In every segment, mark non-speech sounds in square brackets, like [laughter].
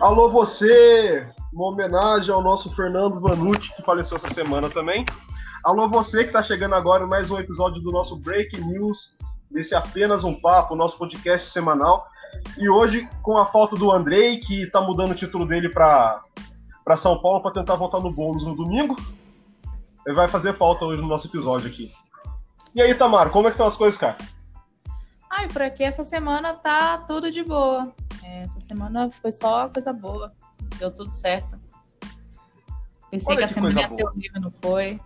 Alô, você! Uma homenagem ao nosso Fernando Vanucci, que faleceu essa semana também. Alô, você que está chegando agora mais um episódio do nosso Break News, desse Apenas um Papo, nosso podcast semanal. E hoje, com a falta do Andrei, que está mudando o título dele para São Paulo para tentar voltar no bônus no domingo, ele vai fazer falta hoje no nosso episódio aqui. E aí, Tamar, como é que estão as coisas, cara? Ai, por aqui essa semana tá tudo de boa. É, essa semana foi só coisa boa. Deu tudo certo. Pensei Olha que a semana ia ser horrível, não foi.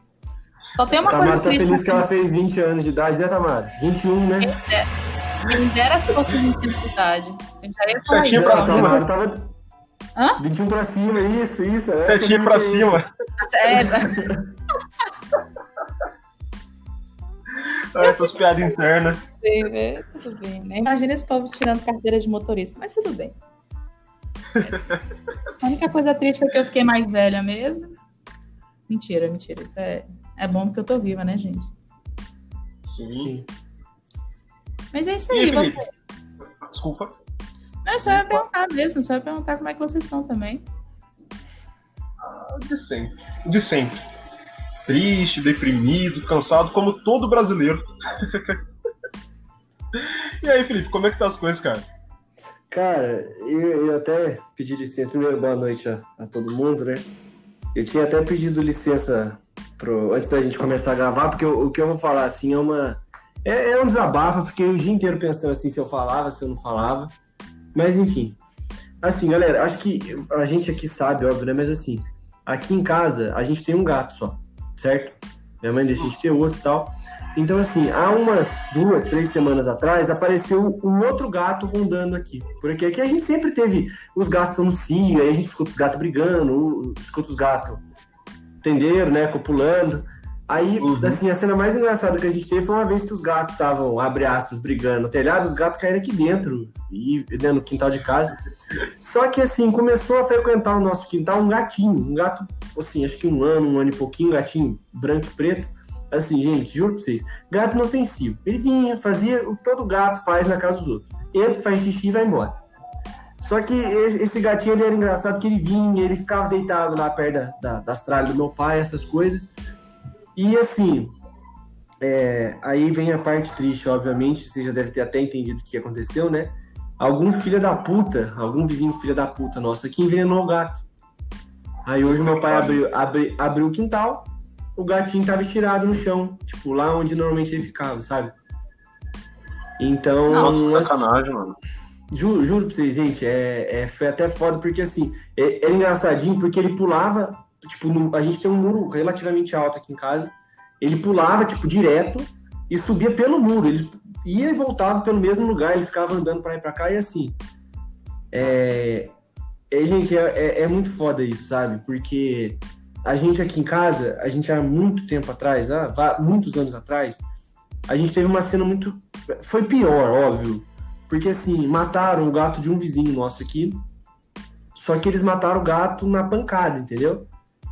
Só tem uma Tamara coisa tá feliz que ela fez 20 anos de idade, né, Tamara? 21, né? Quem dera se fosse 20 anos de idade. Eu já ia falar Certinho pra Tamara tava... Hã? 21 pra cima, isso, isso. Certinho pra cima. É. Essas piadas internas. Sim, é, tudo bem, né? Imagina esse povo tirando carteira de motorista, mas tudo bem. A única coisa triste foi que eu fiquei mais velha mesmo. Mentira, mentira. Isso é, é bom porque eu tô viva, né, gente? Sim. Mas é isso aí, aí você. Desculpa. Não, só ia perguntar mesmo, só ia perguntar como é que vocês estão também. Ah, de sempre. De sempre triste, deprimido, cansado, como todo brasileiro. [laughs] e aí, Felipe, como é que tá as coisas, cara? Cara, eu, eu até pedi licença. Primeiro, boa noite a, a, todo mundo, né? Eu tinha até pedido licença pro, antes da gente começar a gravar, porque o, que eu vou falar, assim, é uma. É, é um desabafo. Fiquei o dia inteiro pensando assim se eu falava, se eu não falava. Mas, enfim. Assim, galera, acho que a gente aqui sabe, óbvio, né? Mas, assim, aqui em casa a gente tem um gato só certo? Minha mãe deixa de ter outro e tal. Então, assim, há umas duas, três semanas atrás, apareceu um outro gato rondando aqui. Porque aqui a gente sempre teve os gatos no cio, aí a gente escuta os gatos brigando, escuta os gatos, entenderam, né, copulando. Aí, uhum. assim, a cena mais engraçada que a gente teve foi uma vez que os gatos estavam, abre aspas, brigando no telhado, os gatos caíram aqui dentro, e né, no quintal de casa. Só que, assim, começou a frequentar o nosso quintal um gatinho, um gato, assim, acho que um ano, um ano e pouquinho, um gatinho branco e preto. Assim, gente, juro pra vocês, gato inofensivo. Ele vinha, fazia o que todo gato faz na casa dos outros. Entra, faz xixi e vai embora. Só que esse gatinho ele era engraçado que ele vinha, ele ficava deitado lá perto da, da, das tralhas do meu pai, essas coisas. E assim, é, aí vem a parte triste, obviamente, você já deve ter até entendido o que aconteceu, né? Algum filho da puta, algum vizinho filho da puta nosso aqui envenenou o gato. Aí hoje meu pai abriu, abri, abriu o quintal, o gatinho tava estirado no chão, tipo, lá onde normalmente ele ficava, sabe? Então. Nossa, sacanagem, mano. Juro, juro pra vocês, gente, é, é, foi até foda, porque assim, é, é engraçadinho, porque ele pulava tipo, no, a gente tem um muro relativamente alto aqui em casa. Ele pulava, tipo, direto e subia pelo muro. Ele ia e voltava pelo mesmo lugar, ele ficava andando para ir para cá e assim. É, é gente, é, é, é, muito foda isso, sabe? Porque a gente aqui em casa, a gente há muito tempo atrás, ah, muitos anos atrás, a gente teve uma cena muito. Foi pior, óbvio. Porque assim, mataram o gato de um vizinho nosso aqui. Só que eles mataram o gato na pancada, entendeu?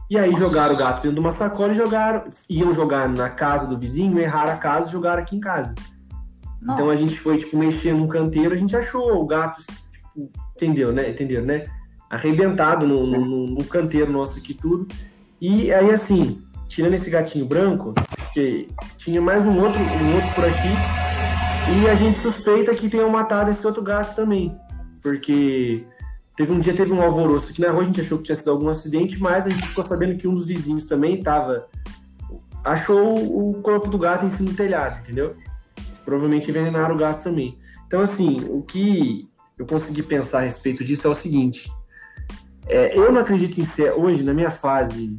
E aí Nossa. jogaram o gato dentro de uma sacola e jogaram. Iam jogar na casa do vizinho, erraram a casa e jogaram aqui em casa. Nossa. Então a gente foi, tipo, mexer num canteiro, a gente achou o gato, tipo, entendeu, né? Entendeu, né? Arrebentado no, no, no canteiro nosso aqui tudo. E aí, assim, tirando esse gatinho branco, que tinha mais um outro, um outro por aqui, e a gente suspeita que tenham matado esse outro gato também. Porque Teve um dia, teve um alvoroço aqui na rua, a gente achou que tinha sido algum acidente, mas a gente ficou sabendo que um dos vizinhos também estava. achou o corpo do gato em cima do telhado, entendeu? Provavelmente envenenaram o gato também. Então, assim, o que eu consegui pensar a respeito disso é o seguinte: é, eu não acredito em céu, hoje, na minha fase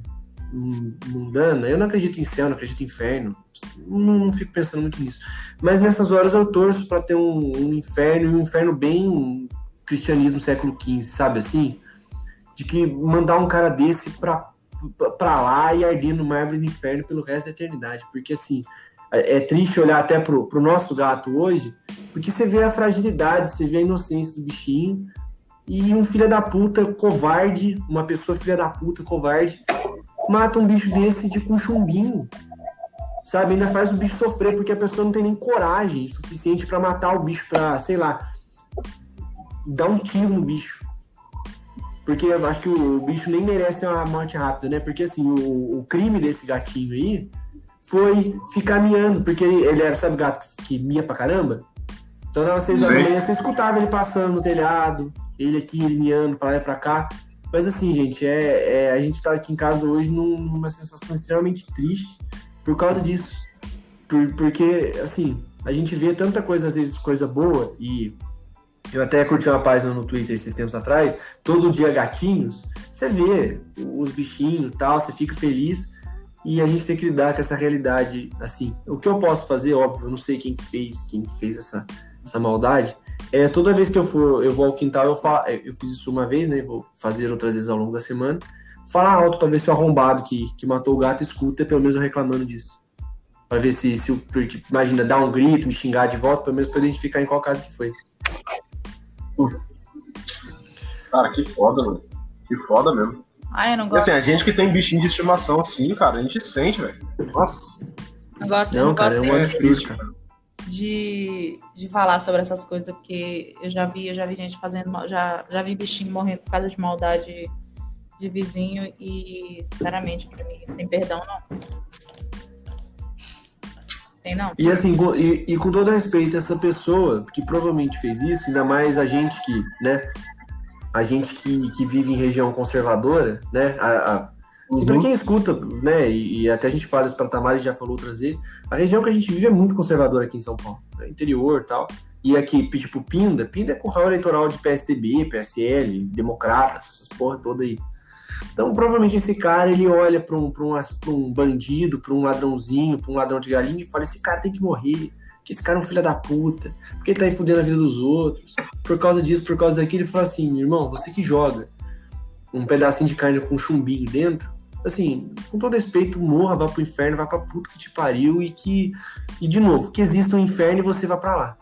mundana, eu não acredito em céu, não acredito em inferno, não, não fico pensando muito nisso. Mas nessas horas eu torço para ter um, um inferno, um inferno bem cristianismo século XV, sabe assim? De que mandar um cara desse pra, pra lá e arder no mármore do inferno pelo resto da eternidade. Porque assim, é, é triste olhar até pro, pro nosso gato hoje, porque você vê a fragilidade, você vê a inocência do bichinho, e um filho da puta covarde, uma pessoa filha da puta covarde, mata um bicho desse de com chumbinho. Sabe, ainda faz o bicho sofrer porque a pessoa não tem nem coragem suficiente para matar o bicho pra, sei lá, dá um tiro no bicho. Porque eu acho que o bicho nem merece ter uma morte rápida, né? Porque assim, o, o crime desse gatinho aí foi ficar miando, porque ele, ele era, sabe, gato que mia pra caramba? Então, nas seis horas da manhã, você escutava ele passando no telhado, ele aqui, ele miando pra lá e pra cá. Mas assim, gente, é, é, a gente tá aqui em casa hoje numa sensação extremamente triste por causa disso. Por, porque, assim, a gente vê tanta coisa, às vezes, coisa boa, e eu até curti uma página no Twitter esses tempos atrás, todo dia gatinhos, você vê os bichinhos e tal, você fica feliz, e a gente tem que lidar com essa realidade, assim. O que eu posso fazer, óbvio, eu não sei quem que fez, quem que fez essa, essa maldade, é, toda vez que eu for, eu vou ao quintal, eu, fa eu fiz isso uma vez, né? Vou fazer outras vezes ao longo da semana. Falar alto ver se o arrombado que, que matou o gato escuta, pelo menos eu reclamando disso. Para ver se, se o. Porque, imagina, dar um grito, me xingar de volta, pelo menos pra identificar em qual caso que foi. Cara, que foda, mano. Que foda mesmo. Ai, eu não gosto. E, assim, a gente que tem bichinho de estimação assim, cara, a gente sente, velho. Nossa. Não gosto, não, não cara, gosto é absurdo, cara de, de falar sobre essas coisas, porque eu já vi, eu já vi gente fazendo, já, já vi bichinho morrendo por causa de maldade de vizinho e, sinceramente, pra mim, sem perdão, não. Tem não. E assim, e, e, com todo respeito, essa pessoa que provavelmente fez isso, ainda mais a gente que, né, a gente que, que vive em região conservadora, né, a, a Uhum. E para quem escuta, né, e, e, até a gente fala isso para Tamara, já falou outras vezes, a região que a gente vive é muito conservadora aqui em São Paulo, né, interior tal. E aqui, tipo, Pinda, Pinda é curral eleitoral de PSDB, PSL, Democratas, essas porra toda aí. Então, provavelmente esse cara, ele olha para um, um, um bandido, para um ladrãozinho, para um ladrão de galinha e fala: esse cara tem que morrer, que esse cara é um filho da puta, porque ele tá aí fudendo a vida dos outros. Por causa disso, por causa daquilo, ele fala assim: irmão, você que joga um pedacinho de carne com chumbinho dentro, assim, com todo respeito, morra, vá pro inferno, vá pra puta que te pariu e que, e de novo, que exista um inferno e você vá para lá.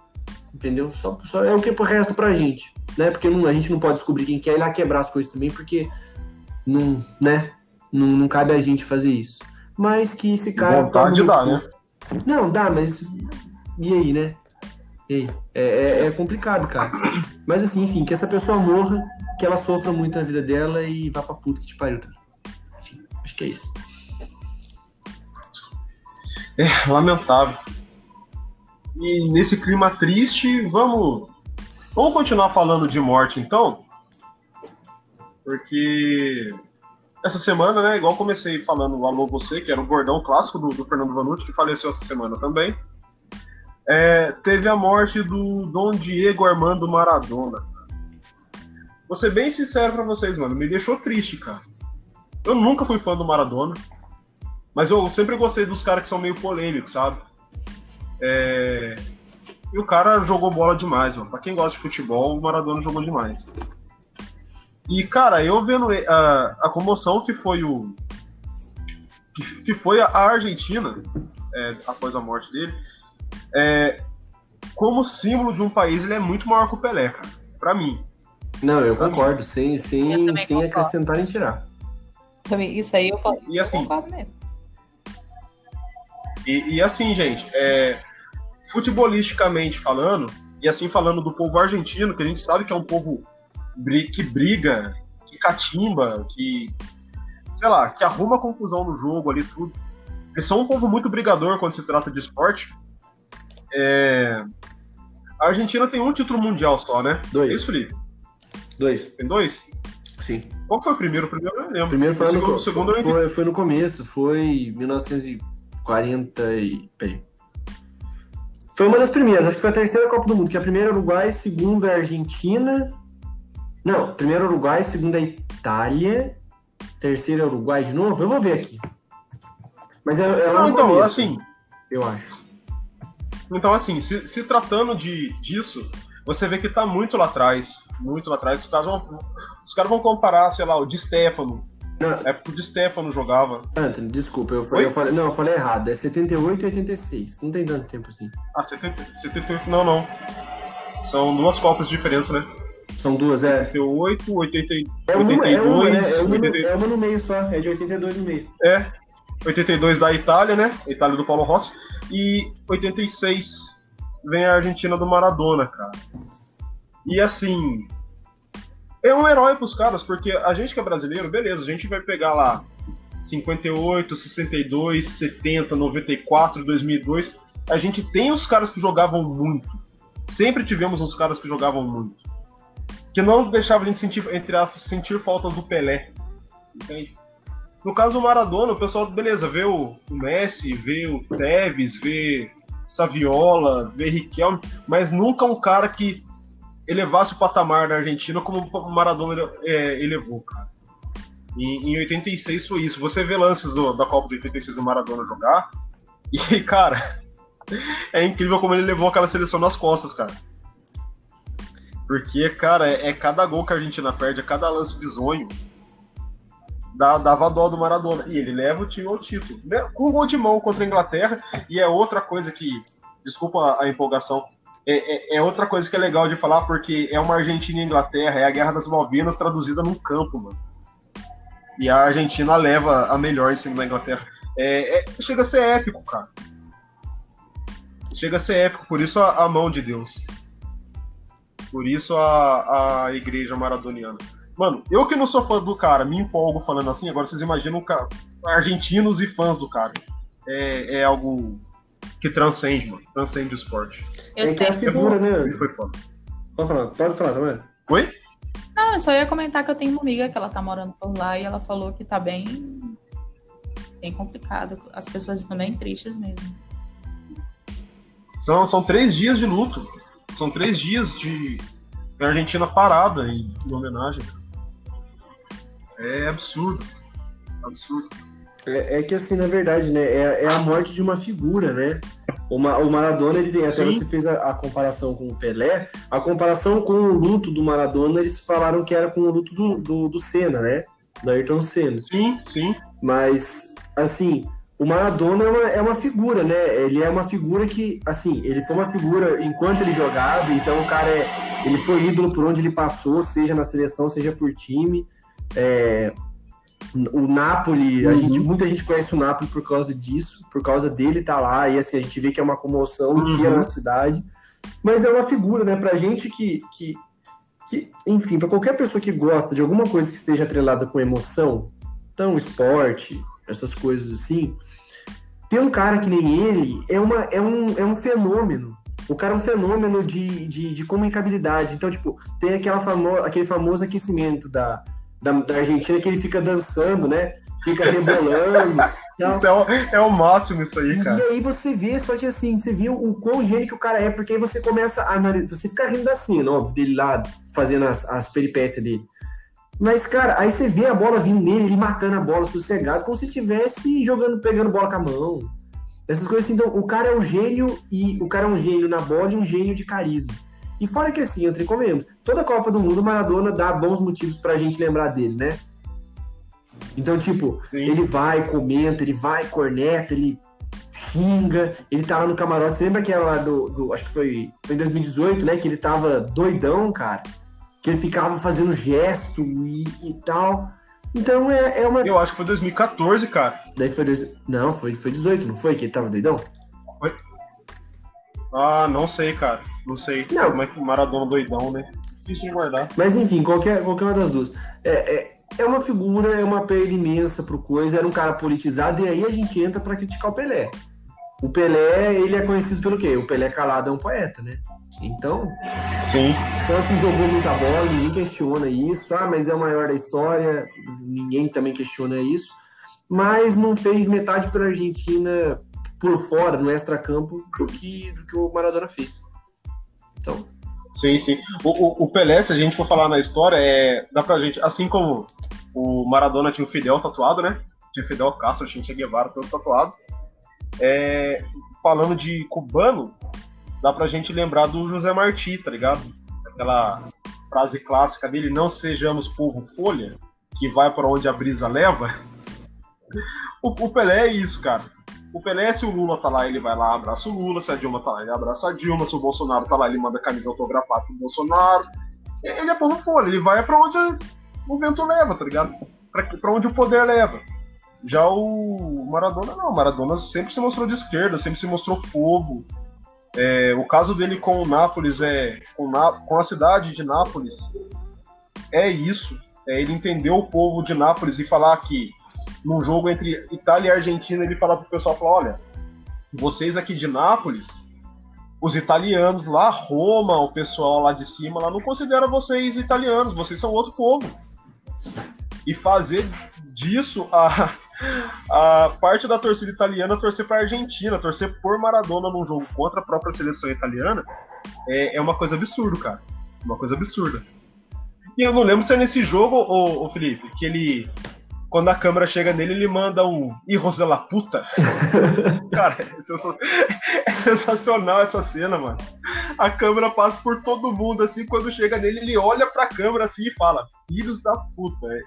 Entendeu? Só, só é o que resta pra gente, né? Porque não, a gente não pode descobrir quem quer ir lá quebrar as coisas também, porque não, né? Não, não cabe a gente fazer isso. Mas que esse cara. Vontade dá, né? Não, dá, mas. E aí, né? E aí? É, é, é complicado, cara. Mas assim, enfim, que essa pessoa morra, que ela sofra muito na vida dela e vá pra puta que te pariu também. Acho que é isso. É, lamentável. E nesse clima triste, vamos. Vamos continuar falando de morte então? Porque essa semana, né, igual comecei falando o Alô Você, que era o bordão clássico do, do Fernando Vanucci, que faleceu essa semana também. É, teve a morte do Dom Diego Armando Maradona. Vou ser bem sincero pra vocês, mano, me deixou triste, cara. Eu nunca fui fã do Maradona, mas eu sempre gostei dos caras que são meio polêmicos, sabe? É... E o cara jogou bola demais, mano. Pra quem gosta de futebol, o Maradona jogou demais. E, cara, eu vendo a, a comoção que foi o. que, foi a Argentina, é, após a morte dele, é, como símbolo de um país, ele é muito maior que o Pelé, cara. Pra mim. Não, eu concordo, sem, sem, sem acrescentar nem tirar. Também, isso aí eu, e assim, concordo mesmo. E, e assim, gente, é, futebolisticamente falando, e assim falando do povo argentino, que a gente sabe que é um povo que briga, que catimba, que, sei lá, que arruma confusão no jogo ali, tudo. Eles são um povo muito brigador quando se trata de esporte. É... A Argentina tem um título mundial só, né? Dois. É isso, Felipe? Dois. Tem dois? Sim. Qual foi o primeiro? O primeiro eu não lembro. Primeiro foi, o segundo, no, segundo foi, foi, foi, no começo, foi 1940 e... Peraí. Foi uma das primeiras, acho que foi a terceira Copa do Mundo, que a primeira é Uruguai, segunda é Argentina. Não, primeiro Uruguai, segunda Itália, terceira é Uruguai de novo. Eu vou ver aqui. Mas é, é não, então, começo, assim, eu acho. Então, assim, se, se tratando de, disso, você vê que tá muito lá atrás. Muito lá atrás. Os caras vão, os caras vão comparar, sei lá, o de Stefano. Não. É porque o de Stefano jogava. Anthony, desculpa, eu, eu, falei. Não, eu falei errado. É 78 e 86. Não tem tanto tempo assim. Ah, 70, 78, não, não. São duas Copas de diferença, né? São duas, 78, é. 80, é uma, 82. É uma, né? é, uma, 82. é uma no meio só, é de 82 no meio. É. 82 da Itália, né? Itália do Paulo Rossi. E 86 vem a Argentina do Maradona, cara. E assim, é um herói pros caras, porque a gente que é brasileiro, beleza, a gente vai pegar lá 58, 62, 70, 94, 2002. A gente tem os caras que jogavam muito. Sempre tivemos uns caras que jogavam muito. Que não deixava a gente sentir, entre aspas, sentir faltas do Pelé. Entende? No caso do Maradona, o pessoal, beleza, vê o, Messi, vê o Tevez, vê Saviola, vê Riquelme, mas nunca um cara que elevasse o patamar da Argentina como o Maradona é, elevou, cara. E, em 86 foi isso. Você vê lances do, da Copa de 86 do Maradona jogar, [laughs] e, cara, [laughs] é incrível como ele levou aquela seleção nas costas, cara. Porque, cara, é, é cada gol que a Argentina perde, é cada lance bizonho. Dá, dava dó do Maradona. E ele leva o time ao título. Né? Com um gol de mão contra a Inglaterra. E é outra coisa que. Desculpa a empolgação. É, é, é, outra coisa que é legal de falar, porque é uma Argentina e Inglaterra, é a Guerra das Malvinas traduzida num campo, mano. E a Argentina leva a melhor em cima da Inglaterra. É, é, chega a ser épico, cara. Chega a ser épico, por isso a, a mão de Deus. Por isso a, a igreja maradoniana. Mano, eu que não sou fã do cara, me empolgo falando assim, agora vocês imaginam cara, argentinos e fãs do cara. É, é algo que transcende, mano. Transcende o esporte. Eu é que é a figura, né? Ele foi foda. Pode falar, pode falar, também. Oi? Não, eu só ia comentar que eu tenho uma amiga que ela tá morando por lá e ela falou que tá bem, bem complicado. As pessoas estão bem tristes mesmo. São, são três dias de luto. São três dias de Argentina parada em, em homenagem. É absurdo. Absurdo. É, é, que assim, na verdade, né? É, é, a morte de uma figura, né? O, o Maradona, ele tem, até Sim. você fez a, a, comparação com o Pelé, a comparação com o luto do Maradona, eles falaram que era com o luto do, do, do Senna, né? Da Ayrton Senna. Sim, sim. Mas, assim, o Maradona é uma, é uma figura, né? Ele é uma figura que, assim, ele foi uma figura enquanto ele jogava, então o cara é, ele foi ídolo por onde ele passou, seja na seleção, seja por time. É, o Napoli, uhum. a gente, muita gente conhece o Napoli por causa disso, por causa dele estar tá lá, e assim, a gente vê que é uma comoção uhum. inteira na cidade. Mas é uma figura, né, pra gente que, que, que enfim, para qualquer pessoa que gosta de alguma coisa que esteja atrelada com emoção, então esporte, essas coisas assim, ter um cara que nem ele é, uma, é, um, é um fenômeno. O cara é um fenômeno de, de, de comunicabilidade. Então, tipo, tem aquela famo aquele famoso aquecimento da, da, da Argentina que ele fica dançando, né? Fica rebolando. [laughs] Isso é o, é o máximo isso aí, cara. E aí você vê, só que assim, você viu o quão gênio que o cara é, porque aí você começa a analisar. Você fica rindo assim, óbvio, dele lá fazendo as, as peripécias dele. Mas, cara, aí você vê a bola vindo nele, ele matando a bola sossegado, como se estivesse jogando, pegando bola com a mão. Essas coisas assim, então, o cara é um gênio e o cara é um gênio na bola e um gênio de carisma. E fora que assim, entre comemos, toda Copa do Mundo, o Maradona dá bons motivos pra gente lembrar dele, né? Então, tipo, Sim. ele vai, comenta, ele vai, corneta, ele xinga, ele tá lá no camarote. Você lembra que era lá do, do. Acho que foi, foi em 2018, né? Que ele tava doidão, cara. Que ele ficava fazendo gesto e, e tal. Então é, é uma. Eu acho que foi 2014, cara. Daí foi. Dois... Não, foi, foi 18, não foi? Que ele tava doidão? Foi. Ah, não sei, cara. Não sei não. como é que o Maradona doidão, né? Difícil de guardar. Mas enfim, qualquer, qualquer uma das duas. É, é, é uma figura, é uma perda imensa pro coisa, era um cara politizado, e aí a gente entra para criticar o Pelé. O Pelé, ele é conhecido pelo quê? O Pelé calado é um poeta, né? Então. Sim. Então, assim, jogou muita bola, ninguém questiona isso. Ah, mas é o maior da história, ninguém também questiona isso. Mas não fez metade pela Argentina por fora, no extra-campo, do que, do que o Maradona fez. Então. Sim, sim. O, o, o, Pelé, se a gente for falar na história, é, dá pra gente, assim como o Maradona tinha o Fidel tatuado, né? Tinha o Fidel Castro, tinha o Che Guevara todo tatuado. É, falando de cubano, dá pra gente lembrar do José Martí, tá ligado? Aquela frase clássica dele, não sejamos povo folha, que vai para onde a brisa leva. O, o Pelé é isso, cara. O Pelé, se o Lula tá lá, ele vai lá, abraça o Lula. Se a Dilma tá lá, ele abraça a Dilma. Se o Bolsonaro tá lá, ele manda camisa autografada pro Bolsonaro. Ele é povo folha, ele vai para onde o vento leva, tá ligado? Pra onde o poder leva. Já o Maradona não, o Maradona sempre se mostrou de esquerda, sempre se mostrou povo. É, o caso dele com o Nápoles é. Com, Na, com a cidade de Nápoles é isso. É ele entender o povo de Nápoles e falar que num jogo entre Itália e Argentina, ele fala pro pessoal, fala, olha, vocês aqui de Nápoles, os italianos lá, Roma, o pessoal lá de cima, lá não considera vocês italianos, vocês são outro povo. E fazer disso a, a parte da torcida italiana torcer para a Argentina, torcer por Maradona num jogo contra a própria seleção italiana, é, é uma coisa absurda, cara. Uma coisa absurda. E eu não lembro se é nesse jogo, ô, ô Felipe, que ele quando a câmera chega nele, ele manda um Hijos de la puta. [laughs] Cara, é, é sensacional essa cena, mano. A câmera passa por todo mundo, assim, quando chega nele, ele olha pra câmera assim e fala, Filhos da puta. É,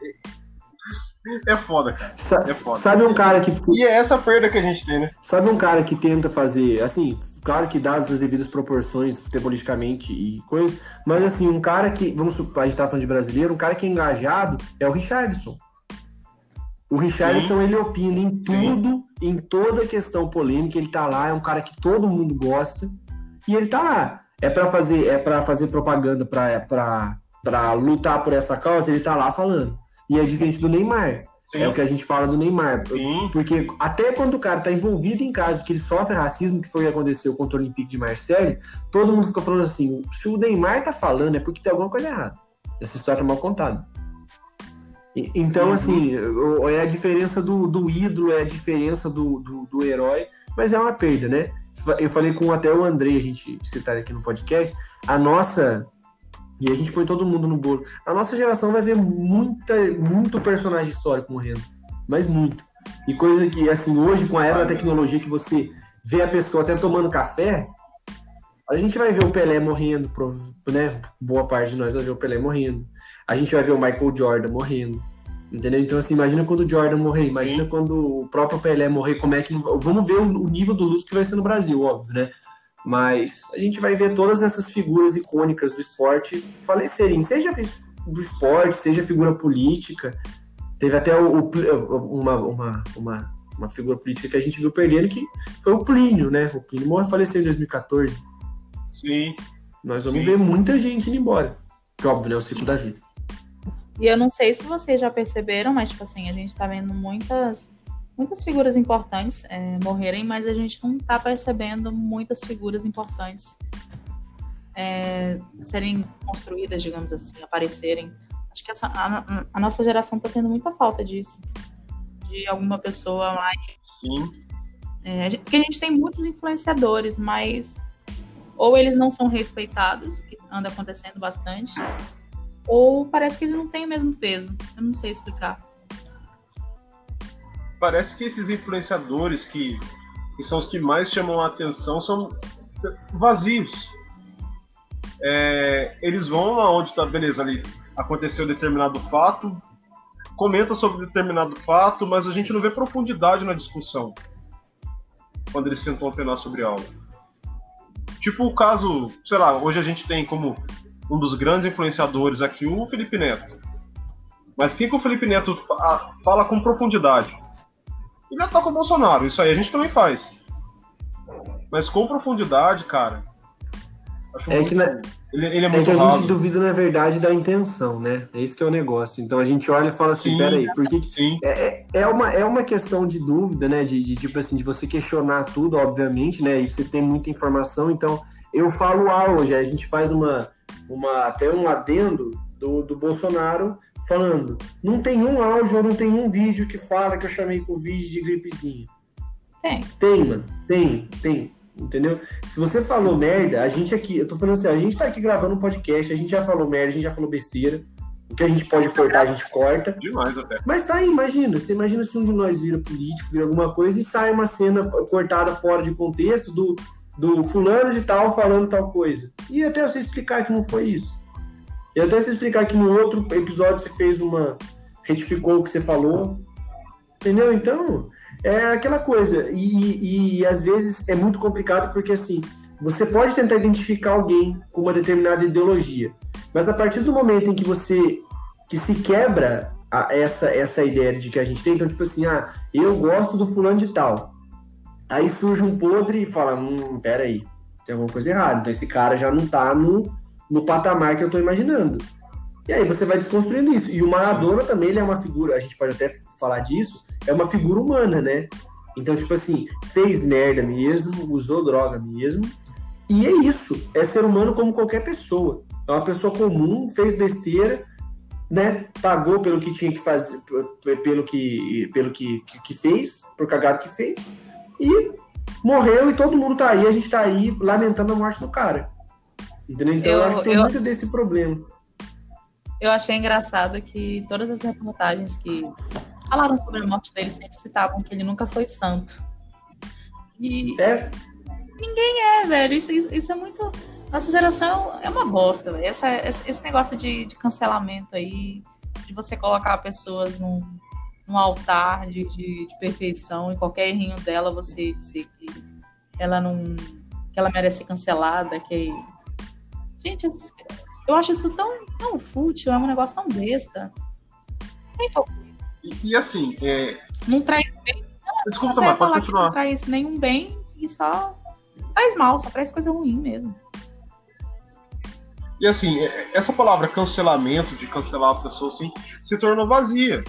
é foda, cara. É foda. Sabe um cara que. E é essa perda que a gente tem, né? Sabe um cara que tenta fazer, assim, claro que dadas as devidas proporções futebolisticamente e coisas, mas assim, um cara que, vamos supor, a gente tá falando de brasileiro, um cara que é engajado é o Richardson. O Richardson, ele opina em tudo, Sim. em toda questão polêmica, ele tá lá, é um cara que todo mundo gosta, e ele tá lá. É para fazer, é para fazer propaganda para lutar por essa causa, ele tá lá falando. E é diferente do Neymar. Sim. É o que a gente fala do Neymar. Sim. Porque até quando o cara tá envolvido em casos que ele sofre racismo, que foi o que aconteceu contra o Olympique de Marseille, todo mundo fica falando assim: se o Neymar tá falando é porque tem alguma coisa errada. Essa história é mal contada. Então, uhum. assim, é a diferença do, do ídolo, é a diferença do, do, do, herói, mas é uma perda, né? Eu falei com até o André, a gente citar aqui no podcast, a nossa, e a gente põe todo mundo no bolo, a nossa geração vai ver muita, muito personagem histórico morrendo, mas muito. E coisa que, assim, hoje, com a era da tecnologia, que você vê a pessoa até tomando café, a gente vai ver o Pelé morrendo, né? Boa parte de nós vai ver o Pelé morrendo a gente vai ver o Michael Jordan morrendo. Entendeu? Então, assim, imagina quando o Jordan morrer, imagina Sim. quando o próprio Pelé morrer, como é que. Vamos ver o nível do luto que vai ser no Brasil, óbvio, né? Mas a gente vai ver todas essas figuras icônicas do esporte falecerem, seja do esporte, seja figura política. Teve até o, o, uma, uma, uma, uma figura política que a gente viu perdendo, que foi o Plínio, né? O Plínio faleceu em 2014. Sim. Nós vamos Sim. ver muita gente indo embora. Que óbvio, né? O ciclo da vida. E eu não sei se vocês já perceberam, mas, tipo assim, a gente tá vendo muitas, muitas figuras importantes é, morrerem, mas a gente não tá percebendo muitas figuras importantes é, serem construídas, digamos assim, aparecerem. Acho que essa, a, a, nossa geração tá tendo muita falta disso. De alguma pessoa mais. Sim. É, porque a gente tem muitos influenciadores, mas ou eles não são respeitados, o que anda acontecendo bastante, ou parece que ele não tem o mesmo peso. Eu não sei explicar. Parece que esses influenciadores que, que são os que mais chamam a atenção são vazios. É, eles vão aonde está, beleza, ali aconteceu determinado fato, comenta sobre determinado fato, mas a gente não vê profundidade na discussão quando eles tentam opinar sobre algo. Tipo o caso, sei lá, hoje a gente tem como um dos grandes influenciadores aqui, o Felipe Neto. Mas quem que o Felipe Neto fala com profundidade? Ele ataca o Bolsonaro, isso aí a gente também faz. Mas com profundidade, cara. Acho é que na... ele, ele, é, é que a raso. gente duvida, na verdade, da intenção, né? É isso que é o negócio. Então a gente olha e fala assim, sim, peraí, porque sim. É, é, uma, é uma questão de dúvida, né? De, de, tipo assim, de você questionar tudo, obviamente, né? E você tem muita informação, então eu falo A hoje, a gente faz uma, uma, até um adendo do, do Bolsonaro falando: não tem um áudio, não tem um vídeo que fala que eu chamei Covid de gripezinha. Tem. Tem, mano. Tem, tem. Entendeu? Se você falou merda, a gente aqui, eu tô falando assim, a gente tá aqui gravando um podcast, a gente já falou merda, a gente já falou besteira. O que a gente pode cortar, a gente corta. Demais até. Mas tá aí, imagina. Você imagina se um de nós vira político, vira alguma coisa e sai uma cena cortada fora de contexto do, do fulano de tal falando tal coisa. E até você explicar que não foi isso. E até você explicar que no outro episódio você fez uma. retificou o que você falou. Entendeu? Então, é aquela coisa. E, e, e às vezes é muito complicado porque assim, você pode tentar identificar alguém com uma determinada ideologia. Mas a partir do momento em que você que se quebra a, essa, essa ideia de que a gente tem, então, tipo assim, ah, eu gosto do fulano de tal. Aí surge um podre e fala: hum, peraí, tem alguma coisa errada. Então esse cara já não tá no, no patamar que eu tô imaginando. E aí você vai desconstruindo isso. E o Maradona também ele é uma figura, a gente pode até falar disso, é uma figura humana, né? Então, tipo assim, fez merda mesmo, usou droga mesmo. E é isso. É ser humano como qualquer pessoa. É uma pessoa comum, fez besteira, né? Pagou pelo que tinha que fazer, pelo que, pelo que, que fez, por cagado que fez. E morreu e todo mundo tá aí, a gente tá aí lamentando a morte do cara. Entendeu? Então eu, eu acho que tem eu, muito desse problema. Eu achei engraçado que todas as reportagens que falaram sobre a morte dele sempre citavam que ele nunca foi santo. E é. ninguém é, velho. Isso, isso, é muito. Nossa geração é uma bosta, velho. Essa, esse negócio de, de cancelamento aí, de você colocar pessoas num, num altar de, de, de, perfeição e qualquer errinho dela você dizer que ela não. que ela merece ser cancelada, que. Gente, eu acho isso tão, tão fútil, é um negócio tão besta. E, e assim, é... não traz bem. Desculpa, Tamar, pode continuar. Não traz nenhum bem e só traz mal, só traz coisa ruim mesmo. E assim, é, essa palavra cancelamento, de cancelar a pessoa assim, se tornou vazia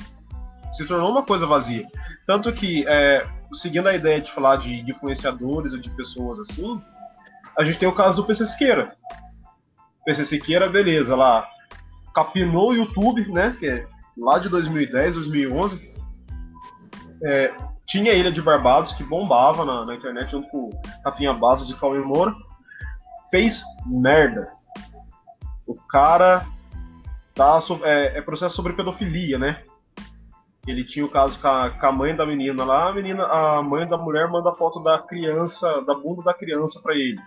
se tornou uma coisa vazia. Tanto que, é, seguindo a ideia de falar de, de influenciadores ou de pessoas assim, a gente tem o caso do PC Siqueira. PC Siqueira, beleza, lá capinou o YouTube, né? Que é lá de 2010, 2011. É, tinha a Ilha de Barbados, que bombava na, na internet junto com Rafinha Bastos e Cauê Moura. Fez merda. O cara tá, é, é processo sobre pedofilia, né? Ele tinha o caso com a, com a, mãe da menina lá, a menina, a mãe da mulher manda foto da criança, da bunda da criança para ele.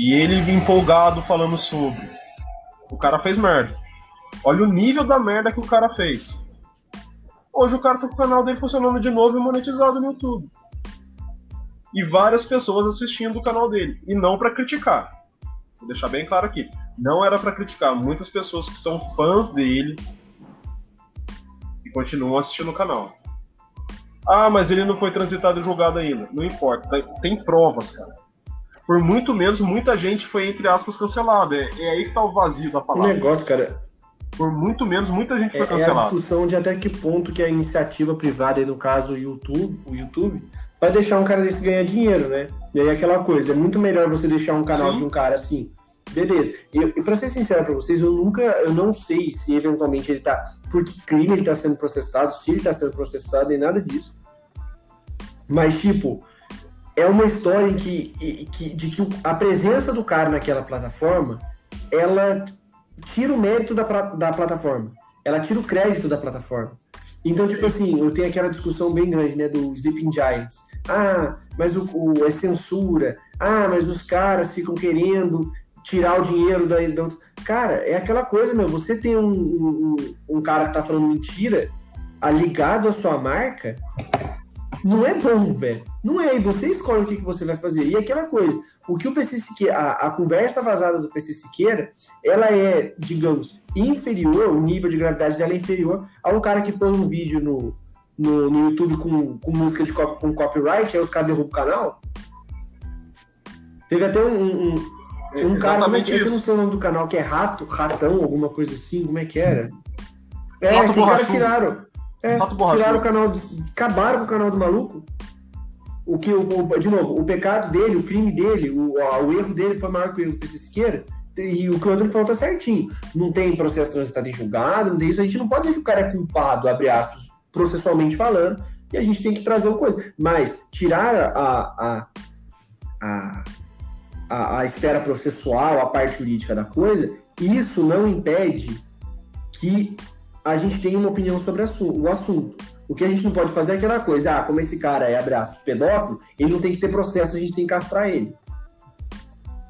E ele empolgado falando sobre. O cara fez merda. Olha o nível da merda que o cara fez. Hoje o cara tá com o canal dele funcionando de novo e monetizado no YouTube. E várias pessoas assistindo o canal dele. E não para criticar. Vou deixar bem claro aqui. Não era para criticar. Muitas pessoas que são fãs dele, e continuam assistindo o canal. Ah, mas ele não foi transitado e julgado ainda. Não importa, tem provas, cara. Por muito menos, muita gente foi, entre aspas, cancelada. É, é aí que tá o vazio da palavra. O negócio, cara. Por muito menos, muita gente foi é, cancelada. É a discussão de até que ponto que a iniciativa privada, no caso o YouTube, o YouTube, vai deixar um cara desse ganhar dinheiro, né? E aí aquela coisa, é muito melhor você deixar um canal Sim. de um cara assim, Beleza. E, e pra ser sincero pra vocês, eu nunca, eu não sei se eventualmente ele tá. Por que crime ele tá sendo processado, se ele tá sendo processado, nem nada disso. Mas, tipo, é uma história em que, que, de que a presença do cara naquela plataforma, ela tira o mérito da, da plataforma. Ela tira o crédito da plataforma. Então, tipo assim, eu tenho aquela discussão bem grande, né, do Sleeping Giants. Ah, mas o, o é censura. Ah, mas os caras ficam querendo tirar o dinheiro da, da Cara, é aquela coisa, meu. Você tem um, um, um cara que tá falando mentira ligado à sua marca, não é bom, velho. Não é. E você escolhe o que, que você vai fazer. E aquela coisa, o que o PC Siqueira, a, a conversa vazada do PC Siqueira, ela é, digamos, inferior, o nível de gravidade dela é inferior a um cara que põe um vídeo no, no, no YouTube com, com música de copy, com copyright, aí os caras derrubam o canal. Teve até um, um é, um cara, como é que, eu não sei o nome do canal, que é Rato, Ratão, alguma coisa assim, como é que era? É, Rato que cara tiraram. É, tiraram o canal, do, acabaram com o canal do maluco. O que, o, de novo, o pecado dele, o crime dele, o, o erro dele foi maior que o erro do PC Siqueira. E o que o André falou tá certinho. Não tem processo transitado em julgado, não tem isso. A gente não pode dizer que o cara é culpado, abre aspas, processualmente falando, e a gente tem que trazer o coisa. Mas tirar a, a, a a, a esfera processual, a parte jurídica da coisa, isso não impede que a gente tenha uma opinião sobre o assunto. O que a gente não pode fazer é aquela coisa, ah, como esse cara é, aspas, pedófilo, ele não tem que ter processo, a gente tem que castrar ele.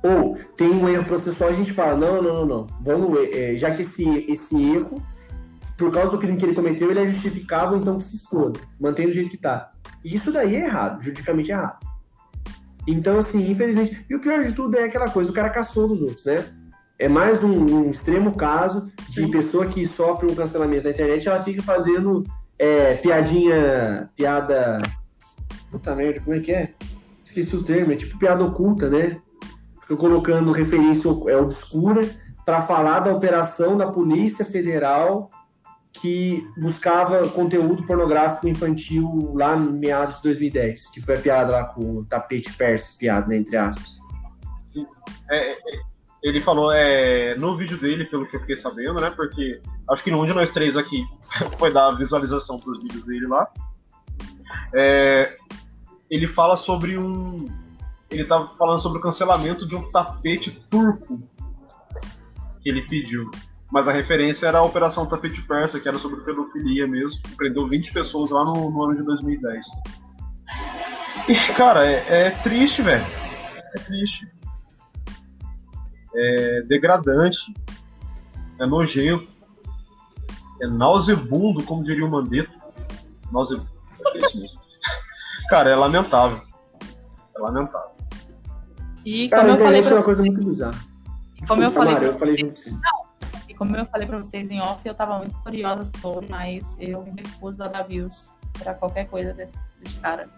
Ou tem um erro processual, a gente fala, não, não, não, não, vamos, é, já que esse, esse erro, por causa do crime que ele cometeu, ele é justificável, então que se exploda, mantém do jeito que tá. E isso daí é errado, juridicamente errado. Então, assim, infelizmente. E o pior de tudo é aquela coisa, o cara caçou dos outros, né? É mais um, um extremo caso de Sim. pessoa que sofre um cancelamento na internet, ela fica fazendo é, piadinha, piada. Puta merda, como é que é? Esqueci o termo, é tipo piada oculta, né? Fica colocando referência é, obscura para falar da operação da Polícia Federal que buscava conteúdo pornográfico infantil lá no meados de 2010, que foi a piada lá com o tapete persa, piada, né, entre aspas. É, é, ele falou é, no vídeo dele, pelo que eu fiquei sabendo, né? Porque acho que nenhum de nós três aqui [laughs] foi dar visualização para os vídeos dele lá. É, ele fala sobre um. Ele estava falando sobre o cancelamento de um tapete turco que ele pediu. Mas a referência era a Operação Tapete Persa, que era sobre pedofilia mesmo. Prendeu 20 pessoas lá no, no ano de 2010. E, cara, é, é triste, velho. É triste. É degradante. É nojento. É nausebundo, como diria o Mandetta. Nausebundo. É isso mesmo. [laughs] cara, é lamentável. É lamentável. E como cara, eu falei pra... uma coisa muito bizarra. Como eu falei, eu falei junto Não, como eu falei para vocês em off, eu estava muito curiosa sobre, mas eu me recuso a dar views para qualquer coisa desse, desse, cara.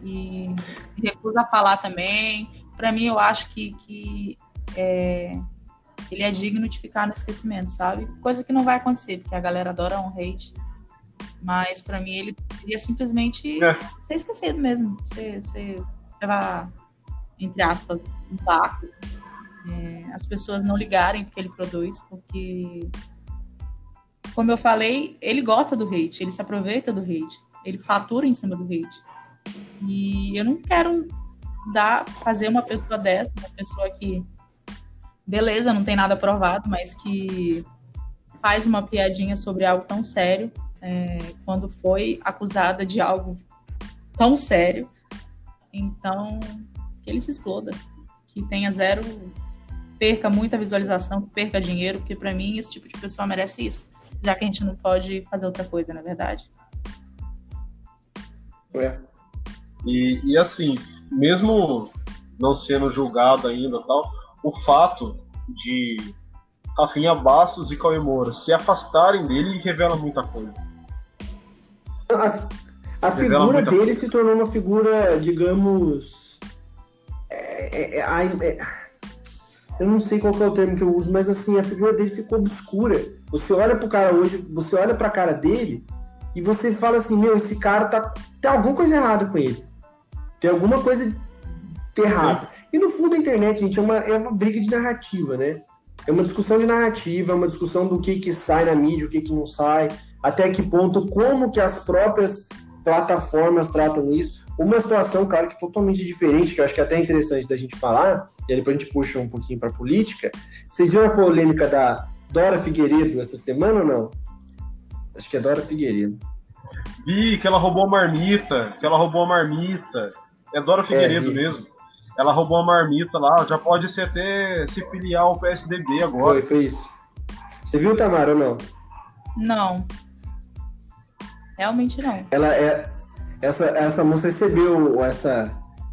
E me recuso a falar também. Para mim, eu acho que, que é, ele é digno de ficar no esquecimento, sabe? Coisa que não vai acontecer, porque a galera adora um hate. Mas para mim, ele deveria simplesmente é. ser esquecido mesmo. Ser, ser levar, entre aspas, um barco é, as pessoas não ligarem porque ele produz, porque, como eu falei, ele gosta do hate, ele se aproveita do hate, ele fatura em cima do hate. E eu não quero dar, fazer uma pessoa dessa, uma pessoa que, beleza, não tem nada provado, mas que faz uma piadinha sobre algo tão sério, é, quando foi acusada de algo tão sério. Então, que ele se exploda, que tenha zero perca muita visualização, perca dinheiro, porque para mim esse tipo de pessoa merece isso, já que a gente não pode fazer outra coisa, na verdade. É. E, e assim, mesmo não sendo julgado ainda tal, o fato de Rafinha Bastos e Cauê Moura se afastarem dele revela muita coisa. A, a figura dele coisa. se tornou uma figura, digamos. É, é, é, é eu não sei qual é o termo que eu uso, mas assim, a figura dele ficou obscura. Você olha pro cara hoje, você olha pra cara dele e você fala assim, meu, esse cara tá. Tem alguma coisa errada com ele. Tem alguma coisa errada. E no fundo a internet, gente, é uma, é uma briga de narrativa, né? É uma discussão de narrativa, é uma discussão do que que sai na mídia, o que que não sai, até que ponto, como que as próprias plataformas tratam isso. Uma situação, claro, que totalmente diferente, que eu acho que é até interessante da gente falar, e aí depois a gente puxa um pouquinho para política. Vocês viram a polêmica da Dora Figueiredo essa semana ou não? Acho que é Dora Figueiredo. Vi que ela roubou a marmita, que ela roubou a marmita. É Dora Figueiredo é, mesmo. Ela roubou a marmita lá, já pode ser até se filiar ao PSDB agora. Foi, foi isso. Você viu, Tamara, ou não? Não. Realmente não. Ela é, essa, essa moça recebeu essa.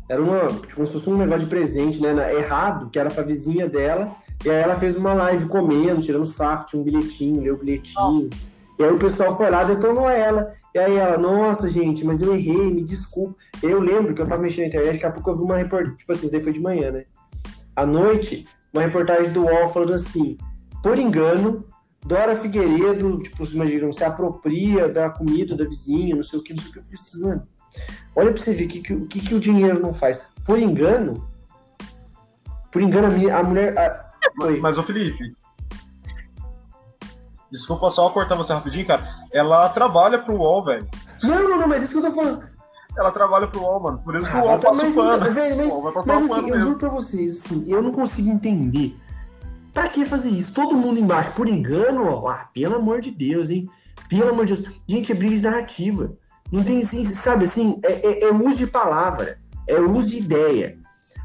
Era uma, tipo, como se fosse um negócio de presente, né? Errado, que era pra vizinha dela. E aí ela fez uma live comendo, tirando saco, tinha um bilhetinho, leu o bilhetinho. Nossa. E aí o pessoal foi lá, detonou ela. E aí ela, nossa, gente, mas eu errei, me desculpa. Eu lembro que eu tava mexendo na internet, daqui a pouco eu vi uma reportagem, tipo assim, foi de manhã, né? À noite, uma reportagem do UOL falando assim, por engano, Dora Figueiredo, tipo, vocês imaginam, se apropria da comida da vizinha, não sei o que, não sei o que. Eu falei assim, mano, olha pra você ver o que, que, que, que o dinheiro não faz. Por engano, por engano, a, a mulher. A... Mas, mas, ô Felipe, desculpa só cortar você rapidinho, cara. Ela trabalha pro UOL, velho. Não, não, não, mas isso que eu tô falando. Ela trabalha pro UOL, mano. Por isso que o UOL ah, passa o pano. Velho, mas, o UOL vai passar mas, o pano assim, mesmo. Eu juro pra vocês, assim, eu não consigo entender Pra que fazer isso? Todo mundo embaixo, por engano, ó. Ah, pelo amor de Deus, hein? Pelo amor de Deus. Gente, é briga de narrativa. Não tem, sabe assim, é, é, é uso de palavra, é uso de ideia.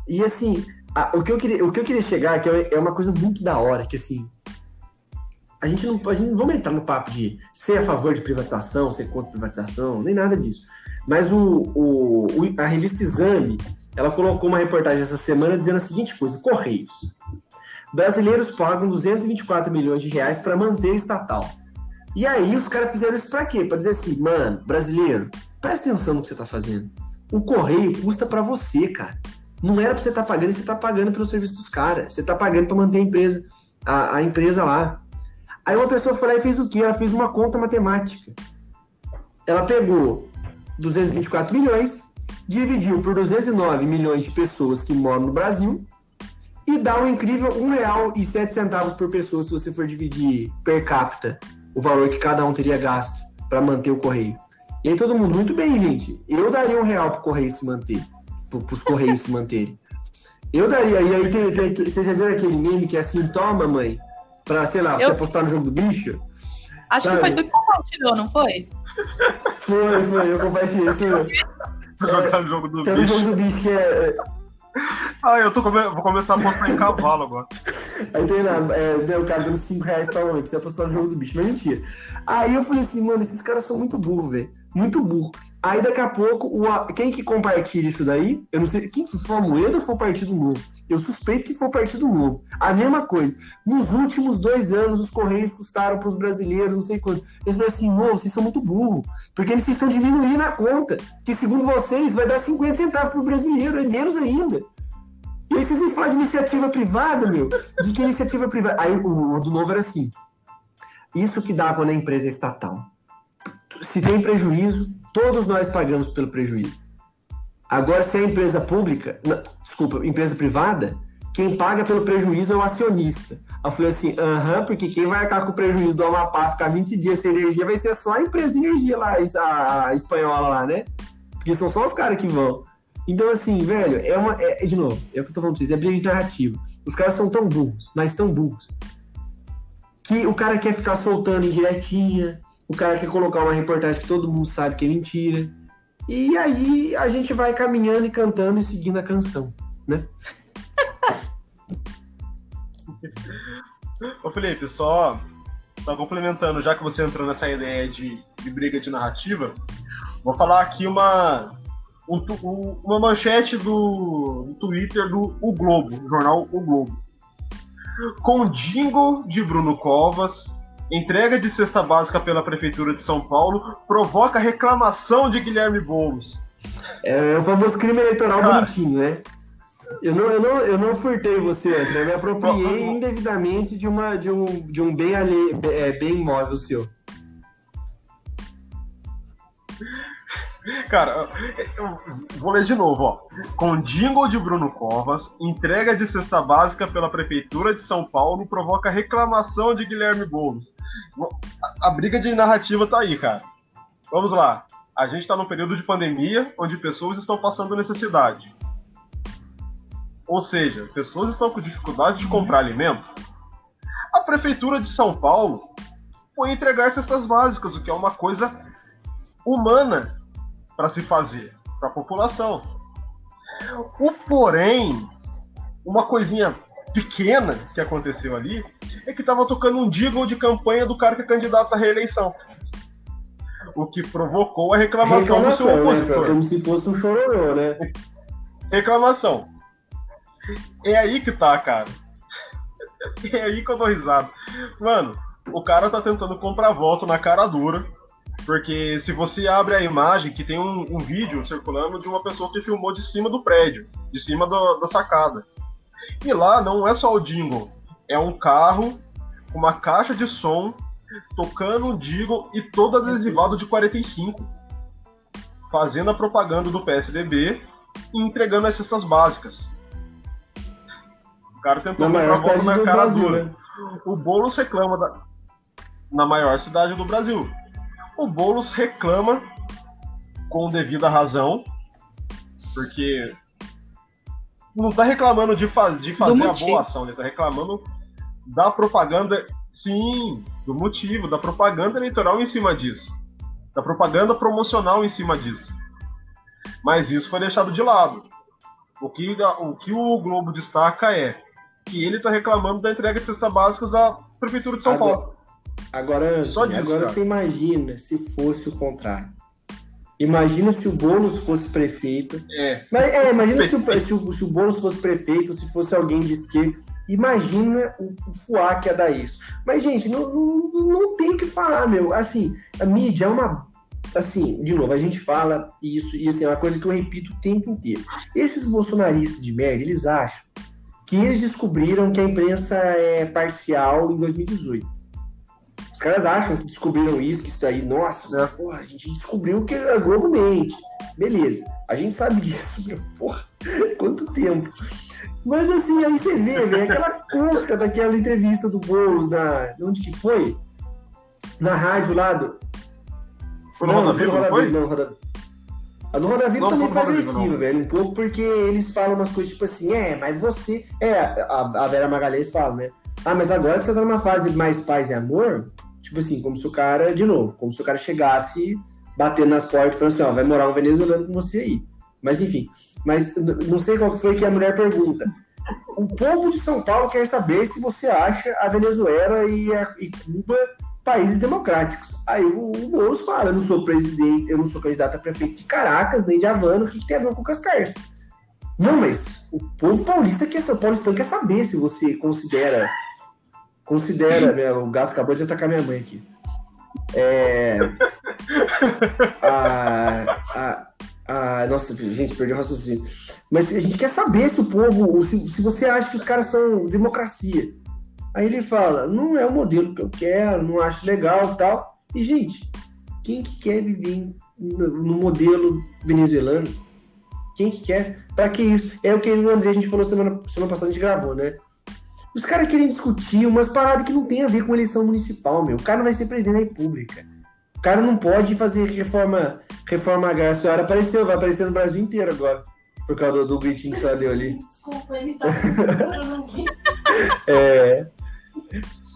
E assim, a, o, que eu queria, o que eu queria chegar aqui é, é uma coisa muito da hora, que assim, a gente não gente não vamos entrar no papo de ser a favor de privatização, ser contra privatização, nem nada disso. Mas o, o, a revista Exame, ela colocou uma reportagem essa semana dizendo a seguinte coisa: Correios. Brasileiros pagam 224 milhões de reais para manter estatal. E aí os caras fizeram isso para quê? Para dizer assim, mano, brasileiro, presta atenção no que você tá fazendo. O correio custa para você, cara. Não era pra você estar tá pagando, você tá pagando pelo serviço dos caras. Você tá pagando para manter a empresa, a, a, empresa lá. Aí uma pessoa foi lá e fez o quê? Ela fez uma conta matemática. Ela pegou 224 milhões, dividiu por 209 milhões de pessoas que moram no Brasil e dá um incrível R$ 1,07 por pessoa se você for dividir per capita o valor que cada um teria gasto para manter o correio. E aí todo mundo, muito bem, gente. Eu daria um real pro correio se manter, para os correios se manterem. Eu daria. E aí tem, tem, tem, você já viu aquele meme que é assim, toma, mãe, para sei lá, eu... você apostar no jogo do bicho? Acho sabe? que foi tu que compartilhou, não foi? Foi, foi, eu compartilhei [laughs] isso. Jogar no jogo do bicho. Jogo do bicho que é ah, eu tô come... vou começar a apostar em cavalo agora. Aí tem lá, é, o cara dando 5 reais pra noite, você apostar no jogo do bicho, mas mentira. Aí eu falei assim, mano, esses caras são muito burros, velho. Muito burro. Aí daqui a pouco, o, quem que compartilha isso daí? Eu não sei, quem foi a Moeda ou foi o Partido Novo? Eu suspeito que foi o Partido Novo. A mesma coisa. Nos últimos dois anos, os Correios custaram para os brasileiros, não sei quanto. Eles falaram assim, não, vocês são muito burros. Porque eles estão diminuindo a conta. Que segundo vocês, vai dar 50 centavos para o brasileiro, é menos ainda. E aí vocês vão falar de iniciativa privada, meu. De que iniciativa privada. Aí o, o do novo era assim. Isso que dava na empresa estatal. Se tem prejuízo, Todos nós pagamos pelo prejuízo. Agora, se é empresa pública, não, desculpa, empresa privada, quem paga pelo prejuízo é o acionista. Eu falei assim, aham, porque quem vai arcar com o prejuízo do Amapá ficar 20 dias sem energia vai ser só a empresa de energia lá, a, a espanhola lá, né? Porque são só os caras que vão. Então, assim, velho, é uma. É, de novo, é o que eu tô falando pra vocês, é briga de narrativa. Os caras são tão burros, mas tão burros, que o cara quer ficar soltando indiretinha, o cara quer colocar uma reportagem que todo mundo sabe que é mentira. E aí a gente vai caminhando e cantando e seguindo a canção, né? [laughs] Ô Felipe, só, só complementando, já que você entrou nessa ideia de, de briga de narrativa, vou falar aqui uma, um, uma manchete do, do Twitter do O Globo, jornal O Globo. Com jingle de Bruno Covas, Entrega de cesta básica pela Prefeitura de São Paulo provoca reclamação de Guilherme Boulos. É, o famoso crime eleitoral Cara, bonitinho, né? Eu não, eu, não, eu não furtei você, André. Eu me apropriei indevidamente de, uma, de, um, de um bem, alhe, é, bem imóvel seu. Cara, eu vou ler de novo, ó. Com jingle de Bruno Covas, entrega de cesta básica pela Prefeitura de São Paulo provoca reclamação de Guilherme Boulos. A, a briga de narrativa tá aí, cara. Vamos lá. A gente está num período de pandemia onde pessoas estão passando necessidade. Ou seja, pessoas estão com dificuldade de comprar alimento. A Prefeitura de São Paulo foi entregar cestas básicas, o que é uma coisa humana para se fazer para a população. O porém, uma coisinha pequena que aconteceu ali é que estava tocando um jingle de campanha do cara que é candidato à reeleição. O que provocou a reclamação, reclamação do seu né, opositor. Né? Como se fosse um chororô, né? Reclamação. É aí que tá, cara. [laughs] É aí que eu dou risada. Mano, o cara tá tentando comprar voto na cara dura porque se você abre a imagem, que tem um, um, vídeo circulando de uma pessoa que filmou de cima do prédio, de cima do, da sacada. E lá não é só o jingle, é um carro com uma caixa de som tocando um jingle e todo adesivado de 45, fazendo a propaganda do PSDB e entregando as cestas básicas. O cara tentou voto na cara Brasil, dura. Né? O Boulos reclama da... na maior cidade do Brasil o Boulos reclama com devida razão, porque não está reclamando de, faz, de fazer a boa ação, ele está reclamando da propaganda, sim, do motivo, da propaganda eleitoral em cima disso, da propaganda promocional em cima disso. Mas isso foi deixado de lado. O que o, que o Globo destaca é que ele está reclamando da entrega de cestas básicas da Prefeitura de São Paulo. Agora, Só disso, agora você imagina se fosse o contrário. Imagina se o Boulos fosse prefeito. É, Mas, é imagina se o, se, o, se o Boulos fosse prefeito, se fosse alguém de esquerda. Imagina o, o fuá que ia dar isso. Mas, gente, não, não, não tem o que falar, meu. Assim, a mídia é uma assim, de novo, a gente fala isso, e assim, é uma coisa que eu repito o tempo inteiro. Esses bolsonaristas de merda, eles acham que eles descobriram que a imprensa é parcial em 2018. Os caras acham que descobriram isso, que isso aí, nossa, né? porra, a gente descobriu que a Globo mente. Beleza, a gente sabe [laughs] disso, meu, porra, quanto tempo. Mas assim, aí você vê, velho, aquela curta daquela entrevista do Boulos na. Onde que foi? Na rádio lá do. Foi no Roda Viva, não foi? Não, Roda a do Roda Viva também foi agressiva, velho. Um pouco porque eles falam umas coisas tipo assim, é, mas você. É, a, a Vera Magalhães fala, né? Ah, mas agora que você tá numa fase mais paz e amor, tipo assim, como se o cara, de novo, como se o cara chegasse batendo nas portas e falando assim, ó, vai morar um venezuelano com você aí. Mas enfim, mas não sei qual foi que a mulher pergunta. O povo de São Paulo quer saber se você acha a Venezuela e, a, e Cuba países democráticos. Aí o, o fala, eu não sou presidente, eu não sou candidato a prefeito de Caracas, nem de Havana, o que, que tem a ver com Cascars? Não, mas o povo paulista quer, Paulistão quer saber se você considera. Considera, né, o gato acabou de atacar minha mãe aqui. É, [laughs] a, a, a, nossa, gente, perdi o raciocínio. Mas a gente quer saber se o povo, se, se você acha que os caras são democracia. Aí ele fala, não é o modelo que eu quero, não acho legal tal. E, gente, quem que quer viver no modelo venezuelano? Quem que quer? Pra que isso? É o que o André, a gente falou semana, semana passada, a gente gravou, né? Os caras querem discutir umas paradas que não tem a ver com eleição municipal, meu. O cara não vai ser presidente da república. O cara não pode fazer reforma, reforma agrária. A senhora apareceu, vai aparecer no Brasil inteiro agora. Por causa do, do gritinho que você deu ali. Desculpa, ele está [laughs] é,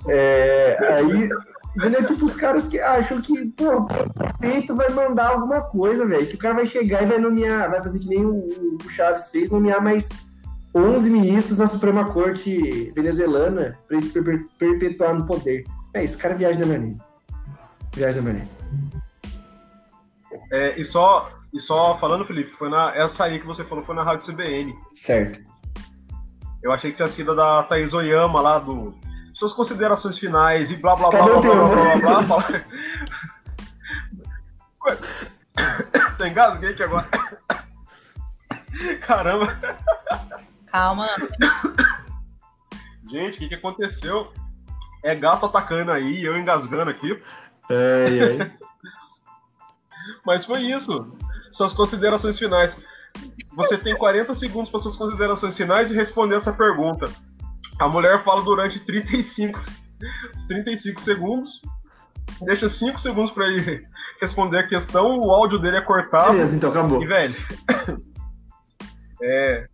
é, aí, entendeu? Tipo, os caras que acham que, pô, o prefeito vai mandar alguma coisa, velho. Que o cara vai chegar e vai nomear, vai fazer que nem o, o Chaves fez, nomear mais 11 ministros da Suprema Corte venezuelana para se per perpetuar no poder. É isso, cara viagem da maionese. Viagem da maionese. É, e, só, e só falando, Felipe, foi na, essa aí que você falou foi na Rádio CBN. Certo. Eu achei que tinha sido da Thaís Oyama lá do. Suas considerações finais e blá blá blá blá, blá blá blá blá blá que é aqui agora. [coughs] Caramba. Calma. Gente, o que, que aconteceu? É gato atacando aí, eu engasgando aqui. É, é. Mas foi isso. Suas considerações finais. Você tem 40 segundos para suas considerações finais e responder essa pergunta. A mulher fala durante 35, 35 segundos. Deixa 5 segundos para ele responder a questão. O áudio dele é cortado. Beleza, então acabou. E, velho. [coughs] é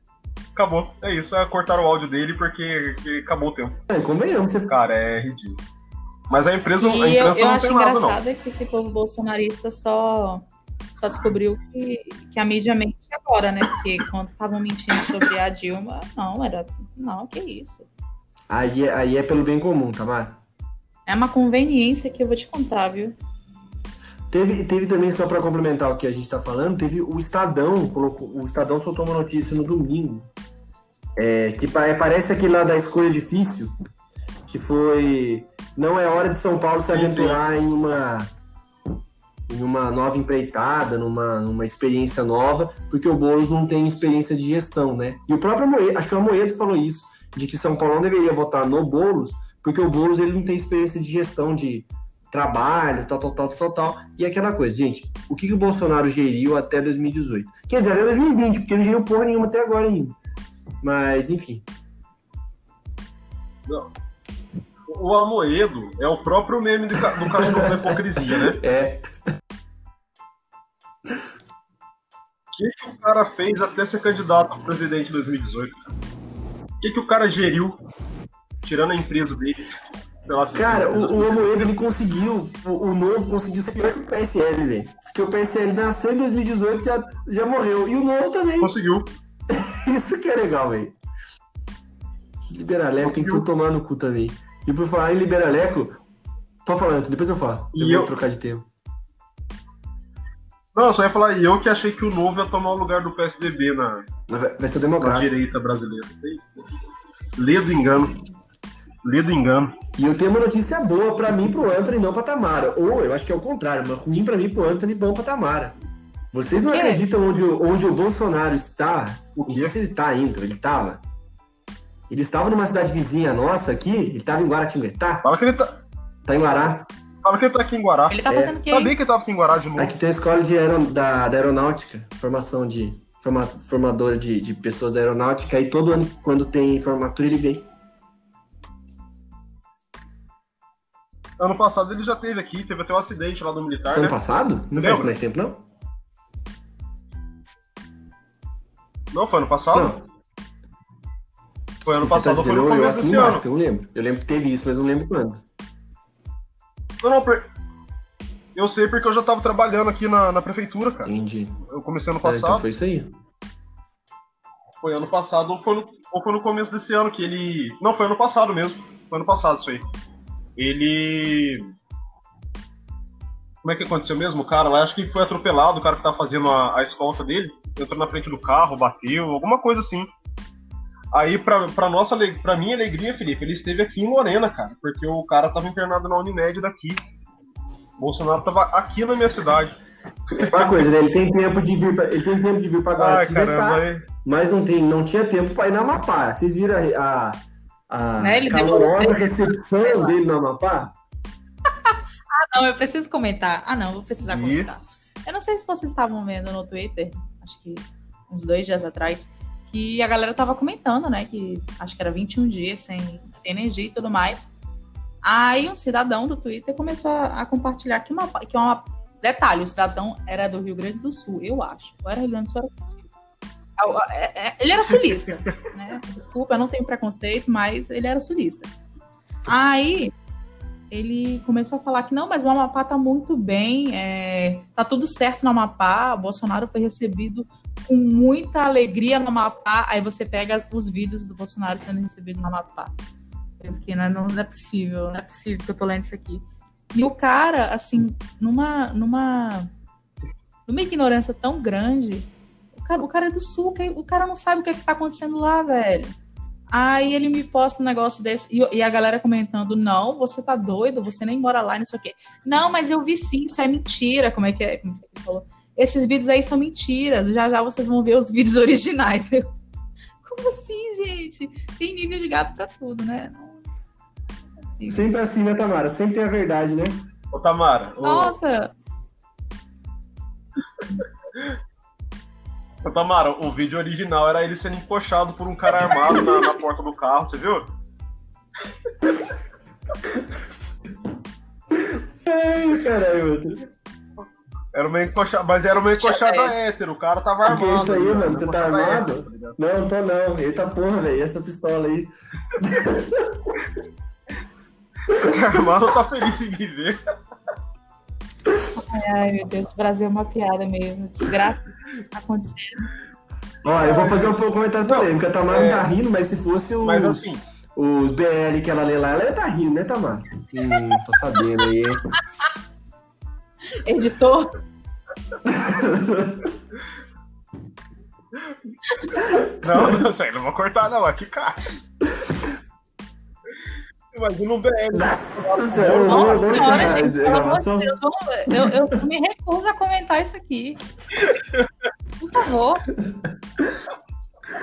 acabou. É isso, é cortar o áudio dele porque, porque acabou o tempo. É, convenhamos. Cara, é ridículo. Mas a empresa, e a imprensa eu, eu não acho tem nada, engraçado não. é que esse povo bolsonarista só, só descobriu que, que a mídia mente agora, né? Porque quando estavam mentindo sobre a Dilma, não, era. Não, que isso. Aí, é- aí é pelo bem comum, Tamar. É uma conveniência que eu vou te contar, viu? Teve, teve também, só para complementar o que a gente tá falando, teve o Estadão, colocou, o Estadão soltou uma notícia no domingo, é, que pa- parece aquele lá da escolha difícil, que foi não é hora de São Paulo se aventurar em uma em uma nova empreitada, numa, numa experiência nova, porque o Boulos não tem experiência de gestão, né? E o próprio Moedo, acho que o Amoedo falou isso, de que São Paulo não deveria votar no Boulos, porque o Boulos ele não tem experiência de gestão de trabalho, tal, tal, tal, tal, tal. E aquela coisa, gente, o que, que o Bolsonaro geriu até 2018? Quer dizer, até 2020, porque ele geriu porra nenhuma até agora ainda. Mas, enfim. O Amoedo é o próprio meme do, do cachorro da hipocrisia, né? É, O que, que o cara fez até ser candidato a presidente em 2018? O que, que o cara geriu, tirando a empresa dele? Cara, o, o Amoedo ele conseguiu, o, o novo conseguiu ser pior que o PSL, velho. Porque o PSL nasceu em 2018 e já, já morreu. E o novo também. Conseguiu. [laughs] Isso que é legal, velho. Liberaleco tem que tomar no cu também. E por falar em Liberaleco, pode falar, depois eu falo. Eu E vou eu- trocar de tema. Não, eu só ia falar, e eu que achei que o novo ia tomar o lugar do PSDB na, Vai, ser na direita brasileira. Lê do engano. Lê do engano. E eu tenho uma notícia boa pra mim, pro Anthony, não pra Tamara. Ou eu acho que é o contrário, uma ruim pra mim, pro Anthony, bom pra Tamara. Vocês não acreditam onde, onde o Bolsonaro está? Sei se ele está indo, ele estava. Ele estava numa cidade vizinha nossa aqui, ele estava em Guaratinguetá. Fala que ele tá. Tá em Guará. Fala que ele tá aqui em Guará. Ele tá fazendo o quê? Sabia que ele tava aqui em Guará de novo. Aqui tem a escola de aeron... da, da aeronáutica, formação de. Forma... formadora de, de pessoas da aeronáutica, e todo ano, quando tem formatura, ele vem. Ano passado ele já teve aqui, teve até um acidente lá do militar. Foi né? ano passado? Não faz mais tempo, não? Não, foi ano passado? Não. Foi ano Você tá passado ou foi no começo desse ano? Eu não lembro. Eu lembro que teve isso, mas não lembro quando. Não, não, per- eu sei porque eu já tava trabalhando aqui na, na prefeitura, cara. Entendi. Eu comecei ano Ah, então passado, foi isso aí. foi ano passado ou foi, no, ou foi no começo desse ano que ele. Não, foi ano passado mesmo. Foi ano passado isso aí. Ele. Como é que aconteceu mesmo? O cara lá, acho que foi atropelado, o cara que tava fazendo a, a escolta dele, entrou na frente do carro, bateu, alguma coisa assim. Aí, pra, pra, nossa, pra minha alegria, Felipe, ele esteve aqui em Lorena, cara, porque o cara tava internado na Unimed daqui. O Bolsonaro tava aqui na minha cidade. Uma coisa, né? Ele tem tempo de vir pra, ele tem tempo de vir pra Ai, caramba, mas não, tem, não tinha tempo pra ir na Amapá. Vocês viram a, a, a Né, calorosa recepção dele no Amapá? [laughs] Não, eu preciso comentar. Ah, não, vou precisar Ih. comentar. Eu não sei se vocês estavam vendo no Twitter, acho que uns dois dias atrás, que a galera tava comentando, né? Que acho que era 21 dias sem, sem energia e tudo mais. Aí um cidadão do Twitter começou a, a compartilhar que uma, que uma. Detalhe, o cidadão era do Rio Grande do Sul, eu acho. Ou era Rio Grande do Sul, era ele era sulista, né? Desculpa, eu não tenho preconceito, mas ele era sulista. Aí ele começou a falar que não, mas o Amapá tá muito bem, é, tá tudo certo no Amapá, o Bolsonaro foi recebido com muita alegria no Amapá, aí você pega os vídeos do Bolsonaro sendo recebido no Amapá. Fiquei, não, não é possível, não é possível que eu tô lendo isso aqui. E o cara, assim, numa, numa, numa ignorância tão grande, cara, o cara é do sul, que- o cara não sabe o que, é que tá acontecendo lá, velho. Aí ele me posta um negócio desse, e, e a galera comentando, não, você tá doido, você nem mora lá, não sei o quê. Não, mas eu vi sim, isso é mentira, como é que é? Como é ele falou? Esses vídeos aí são mentiras, já já vocês vão ver os [laughs] vídeos originais. Eu, como assim, gente? Tem nível de gato pra tudo, né? Não, não possível. Sempre assim, né, Tamara? Sempre tem a verdade, né? Ô, Tamara, Nossa, ô, [laughs] Tamara, o vídeo original era ele sendo encoxado por um cara armado na, na porta do carro, você viu? Ai, caralho, outro. Era uma encoxada, mas era uma encoxada hétero, o cara tava Que que é armado. isso aí, mano? Uma Você tá armado? hétero, tá ligado? Não, tô não. Eita porra, velho. Essa pistola aí. [laughs] Você tá armado ou tá feliz em viver? Ai meu Deus, o Brasil é uma piada mesmo. Desgraça tá acontecendo. Ó, eu vou fazer um pouco comentário polêmico. A Tamara não é. tá rindo, mas se fosse os, Mas assim, os BL que ela lê lá, ela ia tá rindo, né, Tamara? Hum, tô sabendo aí. Editor, não, não, aí não vou cortar não, aqui cara. Imagina um BL. Nossa senhora, eu vou- nossa vou senhora, gente, pelo amor de Deus, eu, eu me recuso a comentar isso aqui. Por favor.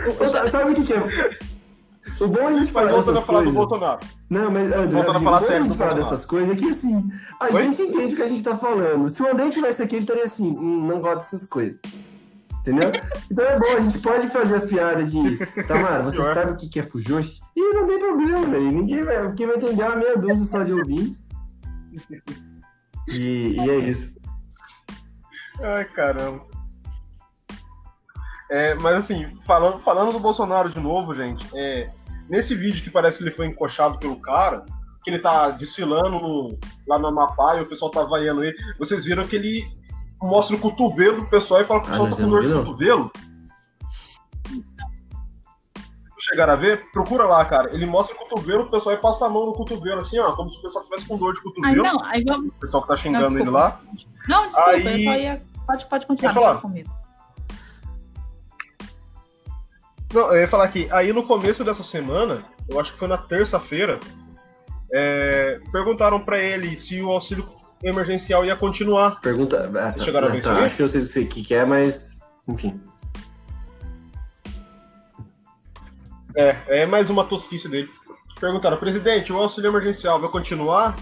Eu- eu- Sabe sabe o que, que é? O bom a gente Mas falar voltando a falar do coisas... Bolsonaro. Não, mas André, Voltando a falar sério quando a do gente fala Bolsonaro. dessas coisas, é que assim, a Oi? gente entende o que a gente tá falando. Se o André tivesse aqui, ele estaria assim, hum, não gosto dessas coisas. Entendeu? Então é bom, a gente pode fazer as piadas de Tamara, você Pior. sabe o que é fujoshi? E não tem problema, velho. Ninguém vai. Quem vai entender é uma meia dúzia só de ouvintes. E, e é isso. Ai, caramba. É, mas assim, falando, falando do Bolsonaro de novo, gente, é, nesse vídeo que parece que ele foi encoxado pelo cara, que ele tá desfilando no- lá no Amapá e o pessoal tá vaiando ele, vocês viram que ele mostra o cotovelo do pessoal e fala que o Ah, pessoal mas tá eu com dor de cotovelo. Se chegaram a ver, procura lá, cara. Ele mostra o cotovelo, o pessoal e passa a mão no cotovelo, assim, ó, como se o pessoal tivesse com dor de Ai, cotovelo. não, aí vamos. O pessoal que tá xingando Não, ele lá. Não, desculpa, Aí- eu só ia. Pode, pode continuar Pode falar. comigo. Não, eu ia falar aqui, aí no começo dessa semana, eu acho que foi na terça-feira, É, perguntaram para ele se o auxílio emergencial ia continuar. Pergunta. Ah, tá, Chegaram a tá, acho que eu sei o que é, mas. Enfim. É, é mais uma tosquice dele. Perguntaram, presidente, o auxílio emergencial vai continuar?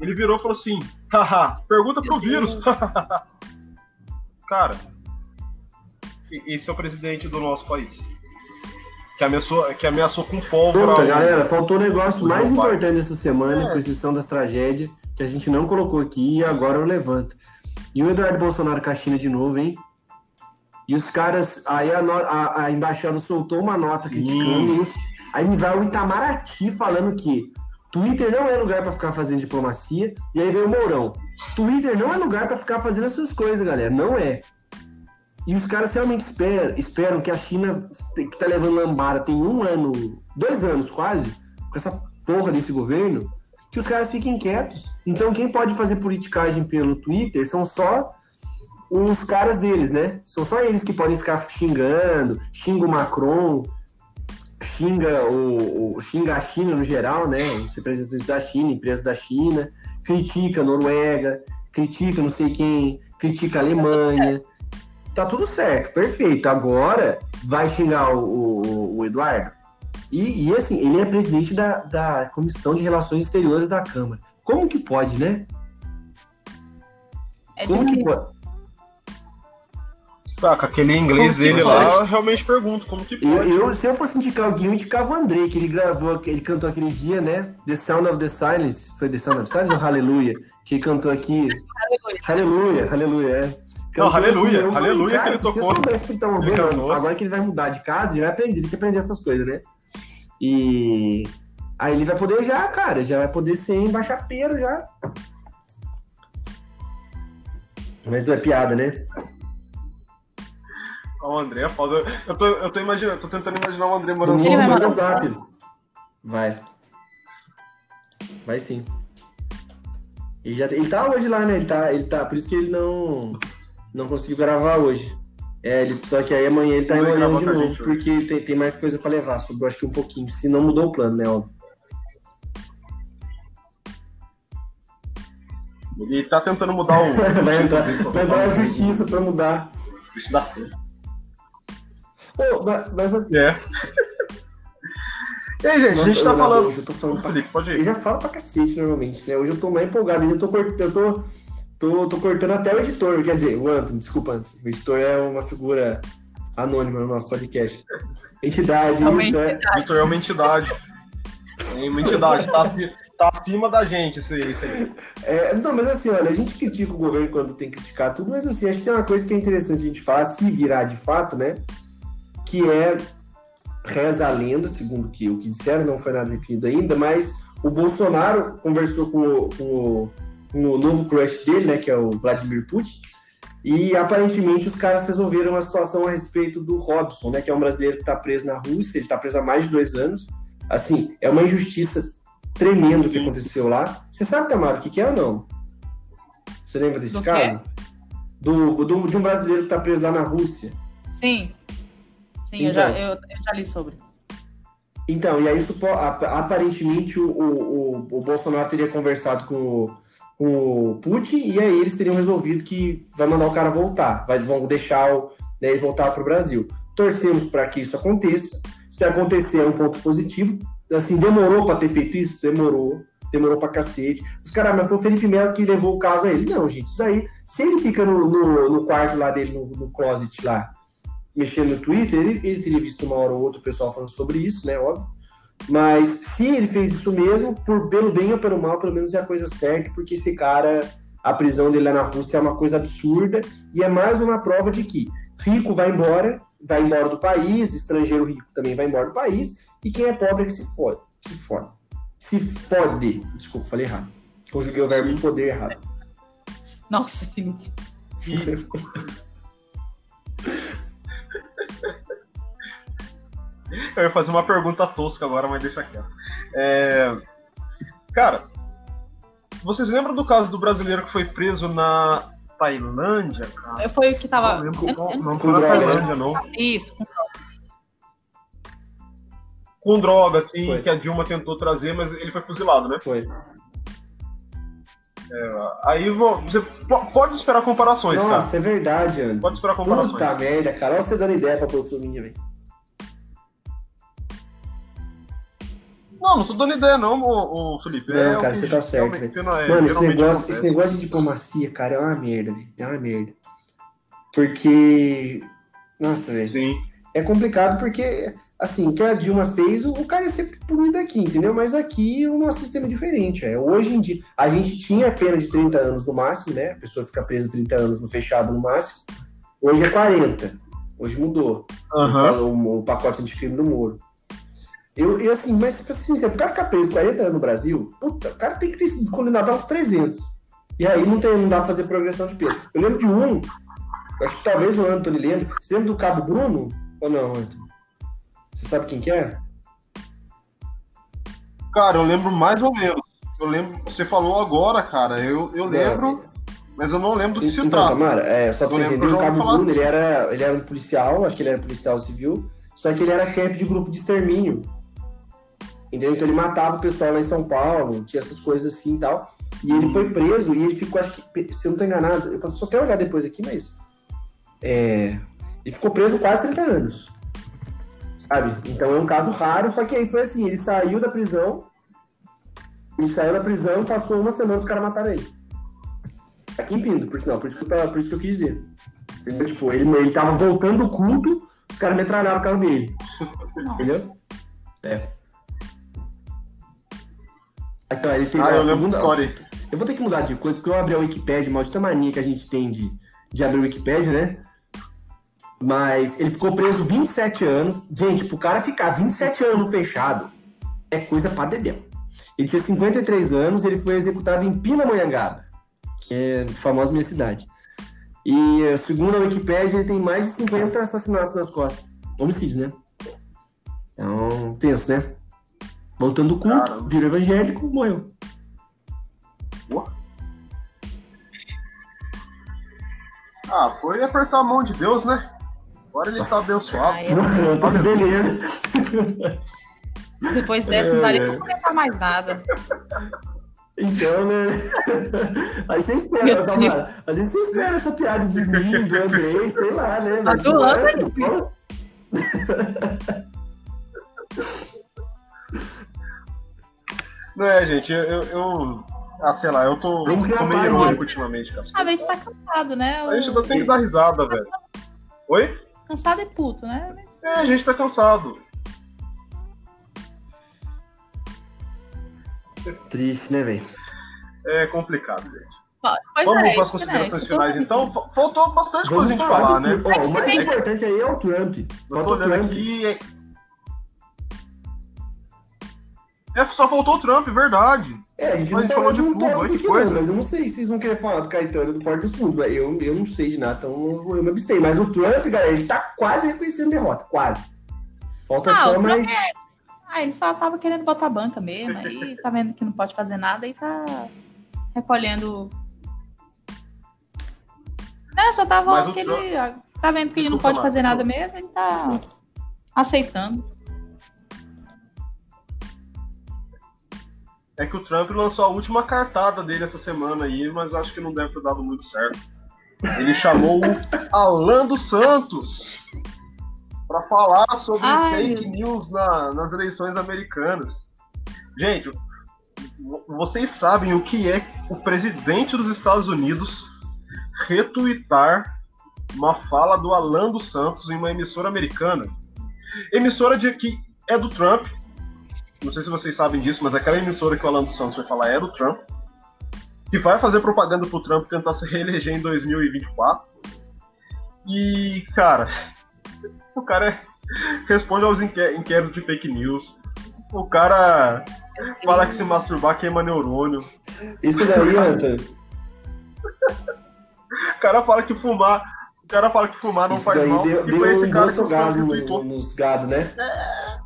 Ele virou e falou assim: haha, pergunta pro vírus. [laughs] Cara, esse é o presidente do nosso país. Que ameaçou, que ameaçou com pólvora. Puta, galera, faltou o negócio mais importante dessa semana, é. com exceção das tragédias, que a gente não colocou aqui e agora eu levanto. E o Eduardo Bolsonaro com a China de novo, hein? E os caras, aí a, a, a embaixada soltou uma nota Sim. criticando isso. Aí me vai o Itamaraty falando que Twitter não é lugar para ficar fazendo diplomacia. E aí vem o Mourão. Twitter não é lugar para ficar fazendo essas coisas, galera. Não é. E os caras realmente esperam, esperam que a China, que tá levando lambada tem um ano, dois anos quase, com essa porra desse governo, que os caras fiquem quietos. Então quem pode fazer politicagem pelo Twitter são só os caras deles, né? São só eles que podem ficar xingando, xinga o Macron, xinga o, o xinga a China no geral, né? Os representantes da China, empresas da China, critica a Noruega, critica não sei quem, critica a Alemanha tá tudo certo, perfeito. Agora vai xingar o, o, o Eduardo. E, e, assim, ele é presidente da, da Comissão de Relações Exteriores da Câmara. Como que pode, né? É Como que pode? Tá, com aquele inglês dele lá, eu realmente pergunto como que pode. Eu, eu, se eu fosse indicar alguém, eu indicava o André, que ele gravou, ele cantou aquele dia, né? The Sound of the Silence. Foi The Sound of the Silence ou Hallelujah? Que ele cantou aqui. Aleluia, aleluia, é. Não, aleluia, aleluia que ele tocou. Se que ouvindo, agora que ele vai mudar de casa, ele vai aprender, ele tem que aprender essas coisas, né? E aí ele vai poder já, cara, já vai poder ser embaixapeiro já. Mas é piada, né? O André é foda. Eu tô, eu tô imaginando, tô tentando imaginar o André morando no WhatsApp. Vai. Vai sim. Ele, já, ele tá hoje lá, né? Ele tá, ele tá. Por isso que ele não não conseguiu gravar hoje. É, ele, só que aí amanhã ele tá enrolando de novo, porque tem, tem mais coisa para levar. Sobrou acho que um pouquinho. Se não mudou o plano, né? Óbvio. Ele tá tentando mudar o. [laughs] vai entrar, vai entrar a justiça pra mudar. Isso dá Pô, mas, mas... É. E aí, gente, Nossa, a gente tá falando. Hoje eu tô falando pra pode ir. Eu já falo pra cacete normalmente, né? Hoje eu tô mais empolgado, eu tô, eu tô Tô, tô cortando até o editor, quer dizer, o Anthony, desculpa, Anthony. O editor é uma figura anônima no nosso podcast. Entidade, é uma isso, é. entidade. É. Editor é uma entidade. É uma entidade, tá, tá acima da gente isso aí. Isso aí. É, não, mas assim, olha, a gente critica o governo quando tem que criticar tudo, mas assim, acho que tem uma coisa que é interessante a gente falar, se virar de fato, né? Que é reza a lenda, segundo que, o que disseram, não foi nada definido ainda, mas o Bolsonaro conversou com, com o novo crush dele, né, que é o Vladimir Putin. E aparentemente os caras resolveram a situação a respeito do Robson, né, que é um brasileiro que está preso na Rússia, ele está preso há mais de dois anos. Assim, é uma injustiça tremenda que aconteceu lá. Você sabe, Tamara, o que, que é ou não? Você lembra desse do caso? Do, do, de um brasileiro que está preso lá na Rússia. Sim. Sim, então, eu, já, eu, eu já li sobre. Então, e aí aparentemente o, o, o, Bolsonaro teria conversado com com o Putin, e aí eles teriam resolvido que vai mandar o cara voltar, vai, vão deixar o, né, ele voltar para o Brasil. Torcemos para que isso aconteça. Se acontecer, é um ponto positivo. Assim, demorou para ter feito isso? Demorou. Demorou para cacete. Os caras, mas foi o Felipe Melo que levou o caso a ele. Não, gente, isso daí, se ele fica no, no, no quarto lá dele, no, no, closet lá, mexendo no Twitter, ele, ele teria visto uma hora ou outra o pessoal falando sobre isso, né? Óbvio. Mas se ele fez isso mesmo, por pelo bem ou pelo mal, pelo menos é a coisa certa, porque esse cara, a prisão dele lá na Rússia é uma coisa absurda e é mais uma prova de que rico vai embora, vai embora do país, estrangeiro rico também vai embora do país, e quem é pobre é que se fode. Se fode. Se fode. Desculpa, falei errado. Conjuguei o verbo foder errado. Nossa, Felipe. [laughs] [laughs] Eu ia fazer uma pergunta tosca agora, mas deixa quieto. É... Cara, vocês lembram do caso do brasileiro que foi preso na Tailândia? Cara? Foi o que tava. Não, lembro, não, não foi na Tailândia, não. Isso. com droga, assim, foi. que a Dilma tentou trazer, mas ele foi fuzilado, né? Foi. É, aí você pode esperar comparações, Nossa, cara. Nossa, é verdade, André. Pode esperar comparações. Puta merda, cara. Olha você dando ideia pra Bolsonaro, velho. Não, não tô dando ideia, não, ô Felipe. Não, é cara, você tá certo, velho. É, Mano, esse negócio, esse negócio de diplomacia, cara, é uma merda, velho. É uma merda. Porque. Nossa, velho. Sim. É complicado porque, assim, o que a Dilma fez, o cara ia ser punido aqui, entendeu? Mas aqui o nosso sistema é diferente. É. Hoje em dia, a gente tinha pena de 30 anos no máximo, né? A pessoa fica presa 30 anos no fechado no máximo. Hoje é 40. Hoje mudou. Uhum. O, o pacote anticrime do Moro. Eu, eu assim, mas assim, se o cara ficar preso 40 anos no Brasil, puta, o cara tem que ter sido condenado aos 300. E aí não, tem, não dá pra fazer progressão de pena. Eu lembro de um, acho que talvez o Antônio lembra. Você lembra do Cabo Bruno? Ou não, Antônio? Você sabe quem que é? Cara, eu lembro mais ou menos. Eu lembro, você falou agora, cara, eu, eu lembro, não. mas eu não lembro do que então, se trata. Tamara, é, só pra você entender, o Cabo Bruno, ele era, ele era um policial, acho que ele era policial civil, só que ele era chefe de grupo de extermínio Entendeu? Então ele matava o pessoal lá em São Paulo, tinha essas coisas assim e tal. E ele foi preso e ele ficou, acho que, se eu não tô enganado, eu posso só até olhar depois aqui, mas. É, ele ficou preso quase 30 anos. Sabe? Então é um caso raro, só que aí foi assim, ele saiu da prisão, ele saiu da prisão, passou uma semana os caras mataram ele. Aqui em Pindo, por sinal, por isso que eu, por isso que eu quis dizer. Entendeu? Tipo, ele, ele tava voltando do culto, os caras metralharam o carro dele. Entendeu? É. Então, ele tem ah, eu lembro história. Eu vou ter que mudar de coisa, porque eu abri a Wikipedia, maldita mania que a gente tem de, de abrir a Wikipedia, né? Mas ele ficou preso 27 anos. Gente, pro cara ficar 27 anos fechado, é coisa pra dedéu. Ele tinha 53 anos, ele foi executado em Pindamonhangaba, que é famosa minha cidade. E segundo a Wikipedia, ele tem mais de 50 assassinatos nas costas. Homicídios, né? Então, tenso, né? Voltando do culto, Caramba. virou evangélico, morreu. Ah, foi apertar a mão de Deus, né? Agora ele tá abençoado. Ah, eu... tá beleza. Depois dessa, não daria pra comentar mais nada. Então, né? Aí você espera, calma. Às vezes você espera essa piada de mim, do Andrei, sei lá, né? Mas, a do André, Não é, gente, eu, eu. ah, sei lá, eu tô, tô meio irônico ultimamente, cara. A gente tá cansado, né? A gente ainda tem que dar risada, velho. Oi? Cansado e puto, né? Mas... É, a gente tá cansado. Triste, né, velho? É complicado, gente. Pois Vamos é, para as considerações finais, então. Faltou bastante Vamos coisa a gente falar, né? Ó, o mais importante aí é o Trump. Eu tô olhando aqui. É, só faltou o Trump, verdade. É, a gente mas não falou de tudo, olha que coisa. Não, mas eu não sei se vocês vão querer falar do Caetano do Porto do Sul. Eu, eu não sei de nada, então eu me abstei. Mas o Trump, galera, ele tá quase reconhecendo derrota, quase. Falta ah, só mais. É... Ah, ele só tava querendo botar banca mesmo, aí [laughs] tá vendo que não pode fazer nada e tá recolhendo. Não, só tava que Trump... ele. Tá vendo que ele não pode fazer nada mesmo, ele tá aceitando. É que o Trump lançou a última cartada dele essa semana aí, mas acho que não deve ter dado muito certo. Ele chamou o [laughs] Alan dos Santos para falar sobre Ai. fake news na, nas eleições americanas. Gente, vocês sabem o que é o presidente dos Estados Unidos retweetar uma fala do Alan dos Santos em uma emissora americana? Emissora de que é do Trump, não sei se vocês sabem disso, mas aquela emissora que o Alan dos Santos foi falar era o Trump, que vai fazer propaganda pro Trump tentar se reeleger em 2024. E, cara, o cara é, responde aos inquéritos de fake news. O cara fala que se masturbar queima neurônio. Isso daí, Antônio. o cara fala que fumar. O cara fala que fumar não Isso faz mal. Deu, e deu foi esse cara que gado no, nos gados, né? É.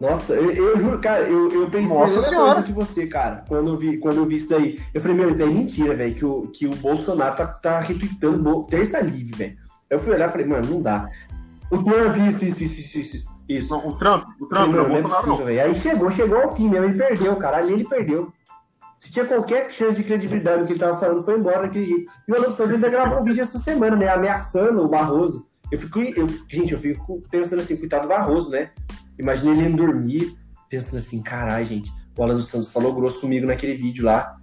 Nossa, eu, eu, juro, cara, eu, eu pensei Nossa a mesma coisa que você, cara, quando eu, vi, quando eu vi isso daí. Eu falei, meu, isso daí é mentira, velho, que o, que o Bolsonaro tá, tá retweetando terça livre, velho. Eu fui olhar e falei, mano, não dá. O Trump, isso, isso, isso, isso, isso. Isso. Não, o Trump, o Trump, não, não, é possível, Aí chegou, chegou ao fim mesmo, ele perdeu, cara. Ali ele perdeu. Se tinha qualquer chance de credibilidade no que ele tava falando, foi embora daquele jeito. E o Santos ainda gravou um vídeo essa semana, né? Ameaçando o Barroso. Eu fico, eu, gente, eu fico pensando assim, coitado do Barroso, né? Imagina ele indo dormir, pensando assim, caralho, gente, o Alan dos Santos falou grosso comigo naquele vídeo lá.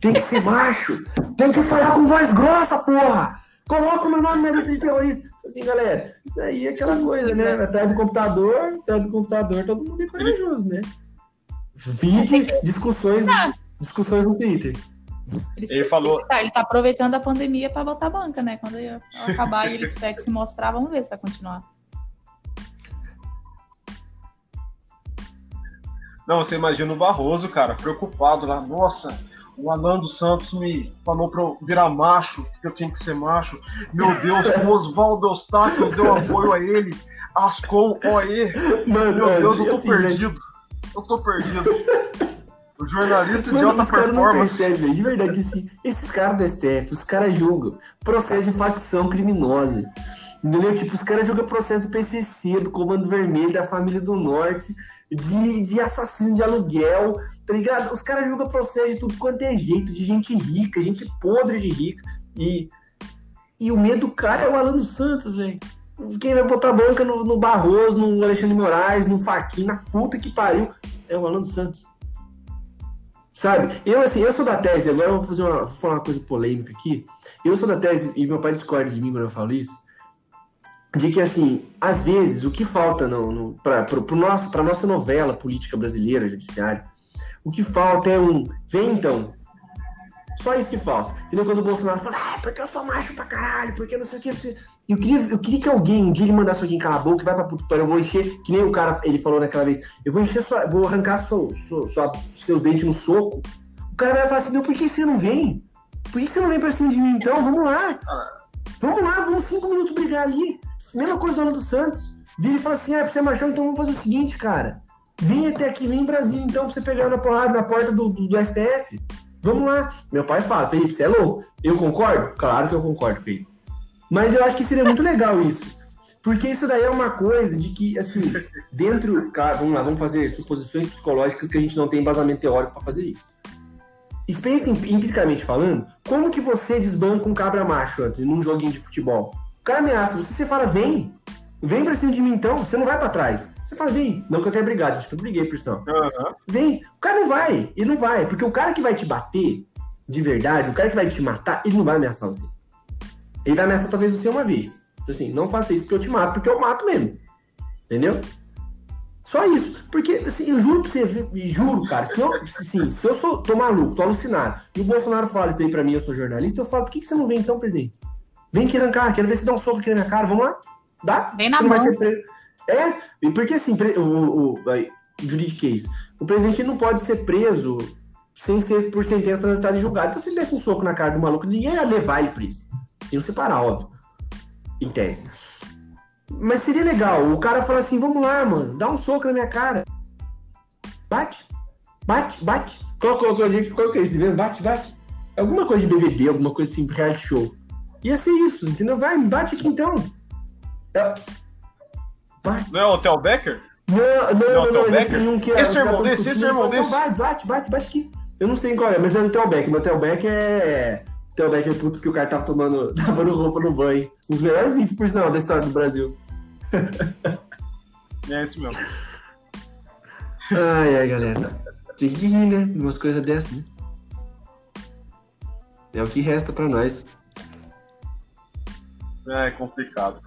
Tem que ser macho! Tem que falar com voz grossa, porra! Coloca o meu nome na lista de terrorista. Assim, galera, isso aí é aquela coisa, né? Atrás do computador, atrás do computador, todo mundo é corajoso, né? Vídeo, discussões, discussões no Twitter. Ele, ele falou. Ele tá aproveitando a pandemia para botar banca, né? Quando acabar e ele tiver que se mostrar, vamos ver se vai continuar. Não, você imagina o Barroso, cara, preocupado lá. Nossa, o Alan dos Santos me falou pra eu virar macho, que eu tinha que ser macho. Meu Deus, o Oswaldo Eustáquio deu apoio a ele. Ascom, OE. Mano, Meu Deus, eu tô assim, perdido. Né? Eu tô perdido. O jornalista de alta performance. Percebem, de verdade, assim, esses caras do STF, os caras julgam processo de facção criminosa. Entendeu? Tipo, os caras julgam processo do PCC, do Comando Vermelho, da Família do Norte de, de assassino de aluguel, tá ligado? Os caras julgam processo de tudo quanto é jeito, de gente rica, gente podre de rica. E, e o medo do cara é o Alan dos Santos, velho. Quem vai botar banca no, no Barroso, no Alexandre Moraes, no Faquin, na puta que pariu, é o Alan dos Santos. Sabe? Eu, assim, eu sou da tese, agora eu vou fazer uma, vou falar uma coisa polêmica aqui. Eu sou da tese, e meu pai discorda de mim quando eu falo isso, de que, assim, às vezes, o que falta no, no, para a nossa novela política brasileira, judiciária, o que falta é um. Vem então. Só isso que falta. Entendeu? Quando o Bolsonaro fala, ah, porque eu sou macho pra caralho, porque não sei o que. Eu queria, eu queria que alguém um dia ele mandasse alguém calar a boca, vai pra puta eu vou encher, que nem o cara, ele falou naquela vez, eu vou encher sua, vou arrancar sua, sua, sua, seus dentes no soco. O cara vai falar assim, não, por que você não vem? Por que você não vem pra cima de mim então? Vamos lá. Vamos lá, vamos cinco minutos brigar ali. Mesma coisa do Alan dos Santos. Vira e fala assim: ah, pra você machão, então vamos fazer o seguinte, cara. Vem até aqui, vem em Brasília, então, pra você pegar na porrada na porta do, do, do, STF. Vamos lá. Meu pai fala: Felipe, você é louco. Eu concordo? Claro que eu concordo, Felipe. Mas eu acho que seria muito legal isso. Porque isso daí é uma coisa de que, assim, dentro. Cara, vamos lá, vamos fazer suposições psicológicas que a gente não tem embasamento teórico para fazer isso. E pense empiricamente falando, como que você desbanca um cabra macho antes, num joguinho de futebol? Cara ameaça você, você fala, vem, vem pra cima de mim então, você não vai pra trás. Você fala, vem. Não que eu tenha brigado, gente, eu briguei por isso Uhum. Vem. O cara não vai, ele não vai. Porque o cara que vai te bater, de verdade, o cara que vai te matar, ele não vai ameaçar você. Ele vai ameaçar talvez você uma vez. Então, assim, não faça isso porque eu te mato, porque eu mato mesmo. Entendeu? Só isso. Porque, assim, eu juro pra você, juro, cara, se eu, assim, se eu sou, tô maluco, tô alucinado, e o Bolsonaro fala isso daí pra mim, eu sou jornalista, eu falo, por que, que você não vem então, presidente? Vem aqui arrancar, quero ver se dá um soco aqui na minha cara, vamos lá? Dá? Vem na mão. É, e porque assim, o, o, o juridiquês, o presidente não pode ser preso sem ser por sentença transitada em julgado. Então, se ele desse um soco na cara do maluco, ninguém ia levar ele preso. Iam separar, óbvio. Em tese. Mas seria legal o cara falar assim: vamos lá, mano, dá um soco na minha cara. Bate, bate, bate. Qual, qual, qual, qual que é isso? Bate, bate. Alguma coisa de BBB, alguma coisa assim, reality show. Ia ser isso, entendeu? Vai, me bate aqui então. É... Não é o Hotel Becker? Não, não, não, não, não, não que Esse irmão desse, esse irmão desse. Vai, bate, bate, bate aqui. Eu não sei qual é, mas é o Hotel Becker. O Hotel Becker é. O Hotel Becker é puto que o cara tava tomando, [laughs] lavando roupa no banho. Dos melhores vídeos, por sinal, da história do Brasil. [laughs] É isso mesmo. Ai, ai, galera. Tem que rir, né? Umas coisas dessas, né? É o que resta pra nós. É complicado.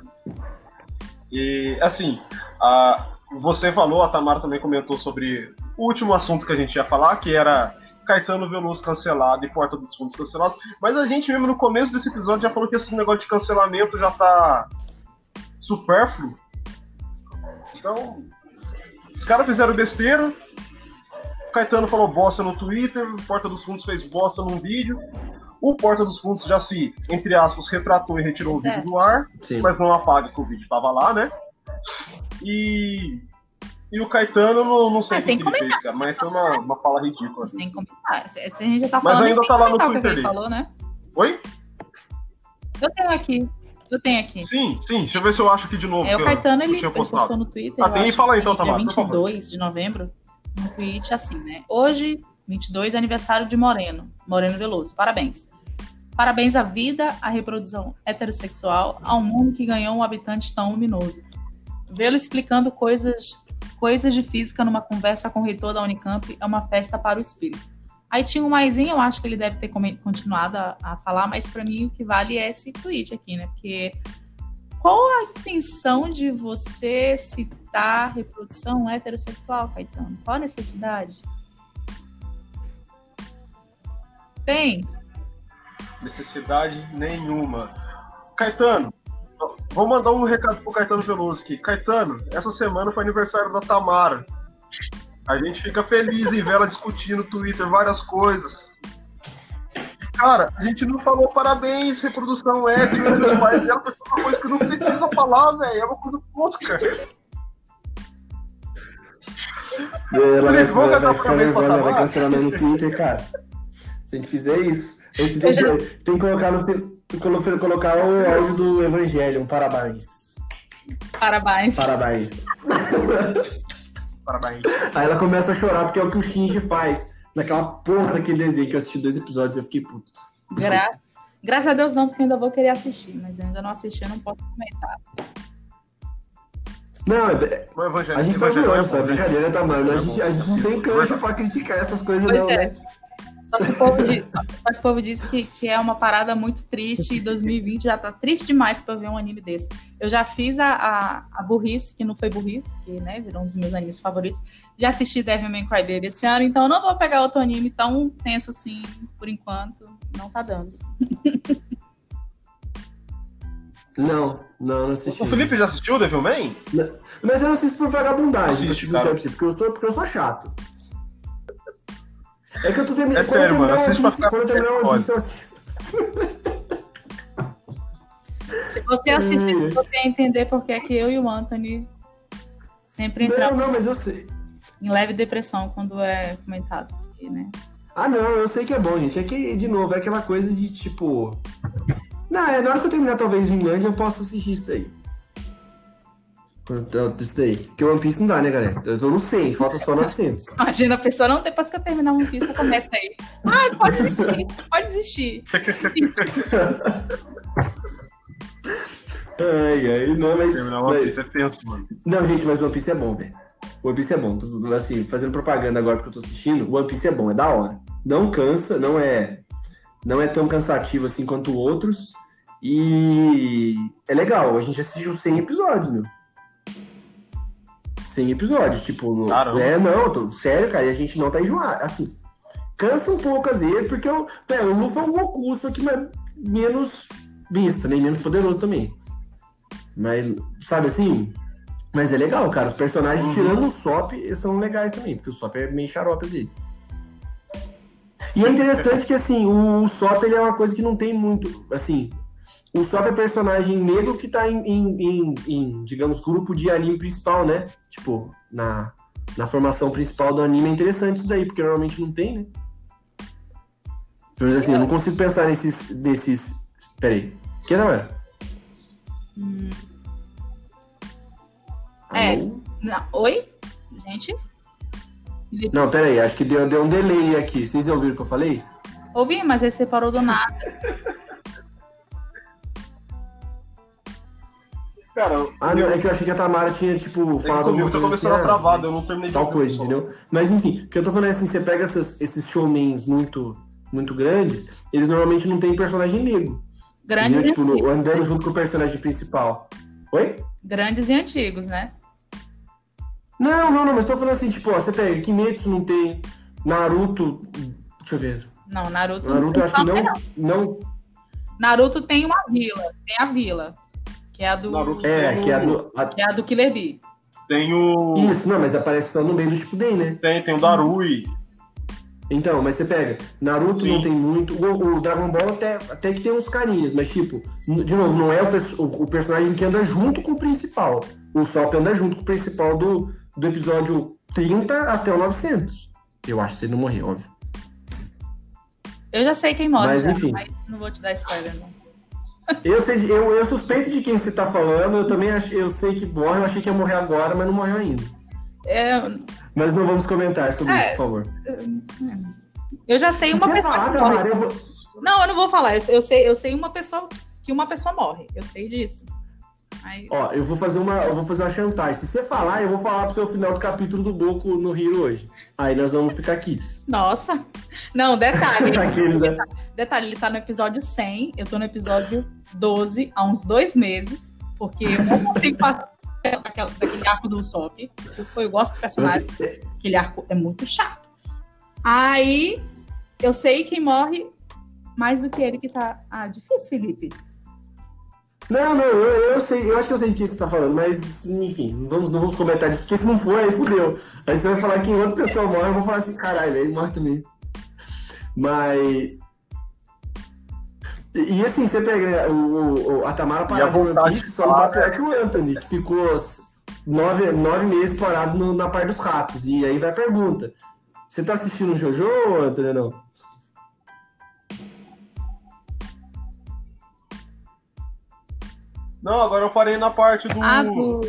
E, assim, a, você falou, a Tamara também comentou sobre o último assunto que a gente ia falar, que era Caetano Veloso cancelado e Porta dos Fundos cancelados. Mas a gente mesmo no começo desse episódio já falou que esse negócio de cancelamento já tá supérfluo. Então, os caras fizeram besteira. O Caetano falou bosta no Twitter, Porta dos Fundos fez bosta num vídeo. O Porta dos Fundos já se, entre aspas, retratou e retirou o vídeo do ar, Sim. mas não apaga que o vídeo estava lá, né? E, e o Caetano, não, não sei é, o que, que ele fez, cara, mas foi uma, uma fala ridícula. Tem que comentar. Se, a gente já tá falando, mas ainda tá lá no Twitter dele. Falou, né? Oi? Eu tenho aqui. Eu tenho aqui. Sim, sim. Deixa eu ver se eu acho aqui de novo. É, o Caetano, ele, ele postou no Twitter. Ah, tem aí, fala aí, então, tá Dia 22 de novembro, um tweet assim, né? Hoje, 22, aniversário de Moreno. Moreno Veloso. Parabéns. Parabéns à vida, à reprodução heterossexual, ao mundo que ganhou um habitante tão luminoso. Vê-lo explicando coisas, coisas de física numa conversa com o reitor da Unicamp é uma festa para o espírito. Aí tinha um maisinho, eu acho que ele deve ter continuado a, a falar, mas para mim o que vale é esse tweet aqui, né? Porque qual a intenção de você citar reprodução heterossexual, Caetano? Qual a necessidade? Tem? Necessidade nenhuma. Caetano, vou mandar um recado pro Caetano Veloso aqui. Caetano, essa semana foi aniversário da Tamara. A gente fica feliz em ver ela discutindo no Twitter várias coisas. Cara, a gente não falou parabéns, reprodução étnica dela, porque é uma coisa que não precisa falar, velho. É uma coisa tosca. Ela vai, vai, vai vai cancelar no Twitter, cara. Se a gente fizer isso, a gente tem, já... que, tem que colocar, no, colocar o áudio do Evangelho, um parabéns. Parabéns. Parabéns. Parabéns. Aí ela começa a chorar, porque é o que o Shinji faz. Naquela porra daquele desenho que eu assisti dois episódios eu fiquei puto. Gra... Graças a Deus não, porque eu ainda vou querer assistir, mas eu ainda não assisti, eu não posso comentar. Não, é... a gente tá zoando, sabe? Brincadeira, tá, mano? A gente, a gente não tem cancha pra criticar essas coisas, pois não, é. né? Só que o povo, diz, que o povo disse que, que é uma parada muito triste e 2020 já tá triste demais pra ver um anime desse. Eu já fiz a, a, a burrice, que não foi burrice, que né, virou um dos meus animes favoritos. Já assisti Devilman Crybaby esse ano, então eu não vou pegar outro anime tão tenso assim, por enquanto. Não tá dando. [laughs] Não, não, não assisti. O Felipe já assistiu o Devilman? Mas eu não assisto por vagabundagem, Assiste, porque, eu sou, porque eu sou chato. É que eu tô terminando. É sério, mano. Assiste pra ficar. Quando eu terminar uma eu assisto. Se você assistir, é. você vai entender porque é que eu e o Anthony sempre entramos não, não, mas eu sei. em leve depressão quando é comentado aqui, né? Ah, não, eu sei que é bom, gente. É que, de novo, é aquela coisa de tipo. Não, é na hora que eu terminar talvez Vinland, eu posso assistir isso aí. Isso daí. Porque One Piece não dá, né, galera? Eu tô no 100, falta só 900. [laughs] Imagina, a pessoa não, depois que eu terminar One Piece, começa aí. Ah, pode desistir, pode desistir. [laughs] ai, ai, não, mas. Terminar One Piece é tenso, mano. Não, gente, mas One Piece é bom, velho. One Piece é bom. Tô, assim, fazendo propaganda agora porque eu tô assistindo, One Piece é bom, é da hora. Não cansa, não é. Não é tão cansativo assim quanto outros. E é legal, a gente assistiu 100 episódios, meu. 100 episódios, tipo, Caramba. é, não, tô, sério, cara, e a gente não tá enjoado, assim, cansa um pouco às vezes, porque o, é, o Luffy é um Goku, só que menos vista, né, menos poderoso também, mas, sabe assim, mas é legal, cara, os personagens, uhum. tirando o Sop, são legais também, porque o Sop é meio xarope às vezes. E é interessante que, assim, o Sop, ele é uma coisa que não tem muito, assim, o é personagem negro que tá em, em, em, em, digamos, grupo de anime principal, né? Tipo, na, na formação principal do anime é interessante isso daí, porque normalmente não tem, né? Mas assim, eu não consigo pensar nesses. nesses... Peraí. Que não é? Hum. É. Não. Oi? Gente? Não, peraí, acho que deu, deu um delay aqui. Vocês ouviram o que eu falei? Ouvi, mas aí você parou do nada. [laughs] Cara, ah, não, é que eu achei que a Tamara tinha, tipo, falado. Comigo tá começando assim, a travado, eu não terminei de Tal coisa, entendeu? Mas enfim, o que eu tô falando é assim, você pega essas, esses shownens muito, muito grandes, eles normalmente não têm personagem negro. Grandes e tipo, antigos. andando junto com o personagem principal. Oi? Grandes e antigos, né? Não, não, não, mas tô falando assim, tipo, ó, você pega Kimetsu não tem, Naruto. Deixa eu ver. Não, Naruto, Naruto não eu acho que não, não. Naruto tem uma vila, tem a vila. Que é a do. Naruto é, que é a do. A... Que é a do Killer Bee. Tem o. Isso, não, mas aparece só no meio do tipo Den, né? Tem, tem o Darui. Então, mas você pega, Naruto Sim. não tem muito, o, o, Dragon Ball até, até que tem uns carinhos, mas tipo, de novo, não é o, o, o, personagem que anda junto com o principal. O Sop anda junto com o principal do, do episódio 30 até o 900. Eu acho que ele não morreu, óbvio. Eu já sei quem morre, mas, já, enfim. mas não vou te dar spoiler, não. Eu, sei, eu, eu suspeito de quem você tá falando, eu também ach, eu sei que morre, eu achei que ia morrer agora, mas não morreu ainda. É, Mas não vamos comentar sobre É. isso, por favor. eu já sei uma você pessoa falar, que morre. Tamara, eu vou... Não, eu não vou falar. Eu, eu sei, eu sei uma pessoa que uma pessoa morre. Eu sei disso. Mas, Ó, eu vou fazer uma, eu vou fazer uma chantagem. Se você falar, eu vou falar pro seu final do capítulo do Boku no Rio hoje. Aí nós vamos ficar kids. nossa. Não, detalhe. [laughs] Aqueles, né? Detalhe, ele tá no episódio 100, eu tô no episódio 12 há uns dois meses, porque eu não consigo passar daquela, daquele arco do Usopp. Desculpa, eu gosto do personagem, aquele arco é muito chato. Aí, eu sei quem morre mais do que ele que tá... Ah, difícil, Felipe. Não, não, eu, eu sei, eu acho que eu sei de quem você tá falando, mas enfim, não vamos, não vamos comentar disso, porque se não for, aí fudeu. Aí você vai falar que outra pessoa morre, eu vou falar assim, caralho, ele morre também. Mas. E, assim, você pega o, o- a Tamara parada no Piece, de só não tá pior né? que o Anthony, que ficou nove, nove meses parado no- na parte dos ratos. E aí vai a pergunta: você tá assistindo o Jojo, Anthony, ou não? Não, agora eu parei na parte do, Ah, do...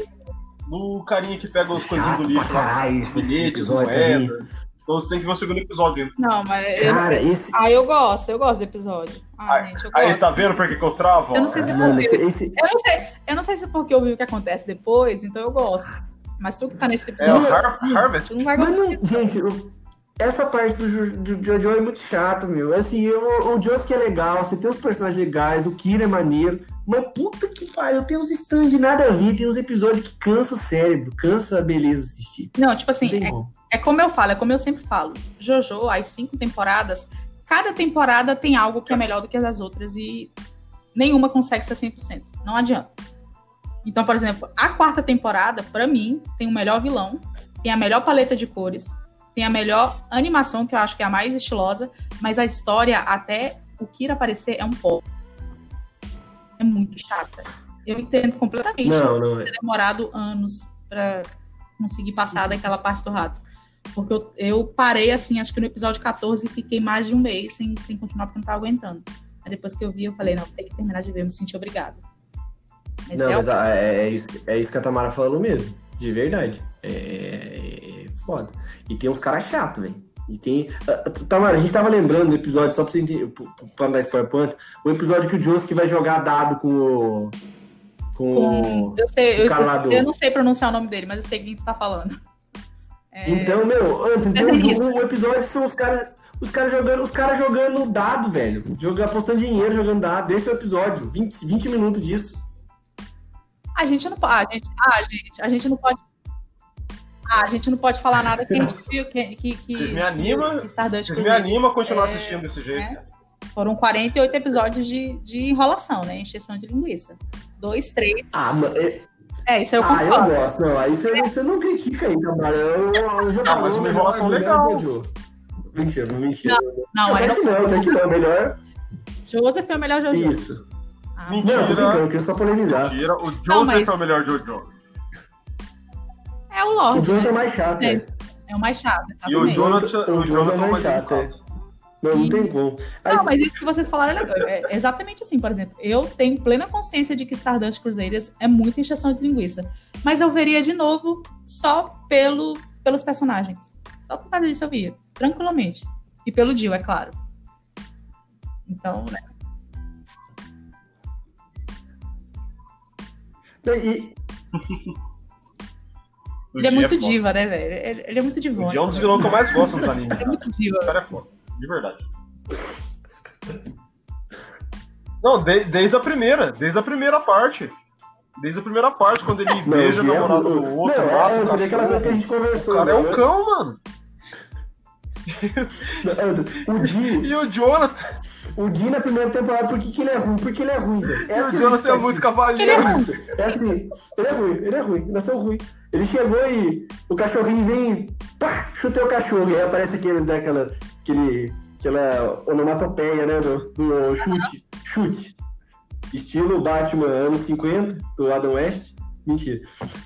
do carinha que pega as coisinhas do lixo lá. caralho esse Bilhetes, episódio também. moeda. Então você tem que ver o segundo episódio. Não, mas... Eu... Cara, esse. Ah, eu gosto, eu gosto do episódio. Ah, Aí- gente, eu Aí tá vendo por que, que eu travo? Eu não sei se é Mano, porque... esse, esse, Eu não sei, eu não sei se é porque eu vi o que acontece depois, então eu gosto. Mas tu que tá nesse É o episódio, Har Harvest. tu não vai Mas gostar. não, gente, o- essa parte do, Jo- do Jojo é muito chato, meu. Assim, o, o Josuke é legal, você tem os personagens legais, o Kira é maneiro, mas puta que pariu, tem uns stands de nada a ver, tem uns episódios que cansa o cérebro, cansa a beleza assistir. Não, tipo assim, Não é, como. é como eu falo, é como eu sempre falo. Jojo, as cinco temporadas, cada temporada tem algo que é melhor do que as outras e nenhuma consegue ser 100%. Não adianta. Então, por exemplo, a quarta temporada, pra mim, tem o melhor vilão, tem a melhor paleta de cores, tem a melhor animação, que eu acho que é a mais estilosa, mas a história, até o Kira aparecer, é um pouco. É muito chata. Eu entendo completamente Não, não é. ter demorado anos pra conseguir passar daquela parte do rato. Porque eu, eu parei, assim, acho que no episódio 14 e fiquei mais de um mês sem, sem continuar porque não tava aguentando. Aí depois que eu vi, eu falei, não, tem que terminar de ver, eu me senti obrigada. Mas Não, é mas é, é isso, é isso que a Tamara falou mesmo, de verdade. É, é- é foda. E tem uns caras chatos, velho. E tem. ah, Tamara, a gente tava lembrando do episódio, só pra você entender, pra não dar spoiler pro Anto, o episódio que o Josuke vai jogar dado com o. Com, com, eu, sei, o eu, cara do- eu não sei pronunciar o nome dele, mas eu sei quem tu tá falando. É, Então, meu, Anthony, tem Desenhista. um, um episódio que são os caras. Os caras jogando, os cara jogando dado, velho. Jogando, apostando dinheiro, jogando dado. Esse é o episódio. 20, 20 minutos disso. a gente não pode. A gente, ah, gente, a gente não pode. Ah, a gente não pode falar nada que a gente viu que, que, que, Vocês me animam- que Stardust Vocês me animam a continuar é, assistindo desse jeito. né? Foram 48 episódios de, de enrolação, né? Encheção de linguiça. Dois, três. Ah, mano. é- É, isso eu Ah, eu concordo. gosto. Não, aí você, você não critica aí, Tamara. Eu, eu já Ah, mas uma enrolação legal. Mentira, mentira. Não, Não, aí quer não. que não, quer que não. Melhor Joseph é o melhor Jojo. isso. Ah, Mentira. Não, brincando, eu queria só polemizar. Mentira, o Joseph Não, mas- é o melhor Jojo. É o O Lorde, Jonathan é né? mais chato, É. né? É o mais chato. E o. Jonathan, O o Jonathan é Jonathan mais chato, é. Não, não E- tem como. Aí, Não, mas isso que vocês falaram é legal. É exatamente assim, por exemplo, eu tenho plena consciência de que Stardust Cruzeiras é muita encheção de linguiça. Mas eu veria de novo só pelo, pelos personagens. Só por causa disso eu via, tranquilamente. E pelo Dio, é claro. Então, né? e, O Ele é Dio muito foda. diva, né, velho? Ele, ele é muito divão. Dio é um dos vilões que eu mais gosto nos animes. Ele é muito diva. O cara é foda. De verdade. Não, de- desde a primeira. Desde a primeira parte. Desde a primeira parte, quando ele [laughs] não, beija o Jeff- namorado do outro, Não, mata é, o foi aquela coisa que a gente conversou. O cara é né? um cão, mano. Não, O Di, [laughs] E o Jonathan. o Di na primeira temporada, por que, que ele é ruim? Porque ele é ruim, velho. É o Jonathan é muito Ele é ruim. É assim, ele é ruim, ele é ruim, nasceu ruim. Ele chegou e o cachorrinho vem e pá, chutei o cachorro. E aí aparece aqueles daquela, aquele, aquela onomatopeia, né, do, do chute, chute. Estilo Batman anos 50, do Adam West. Mentira.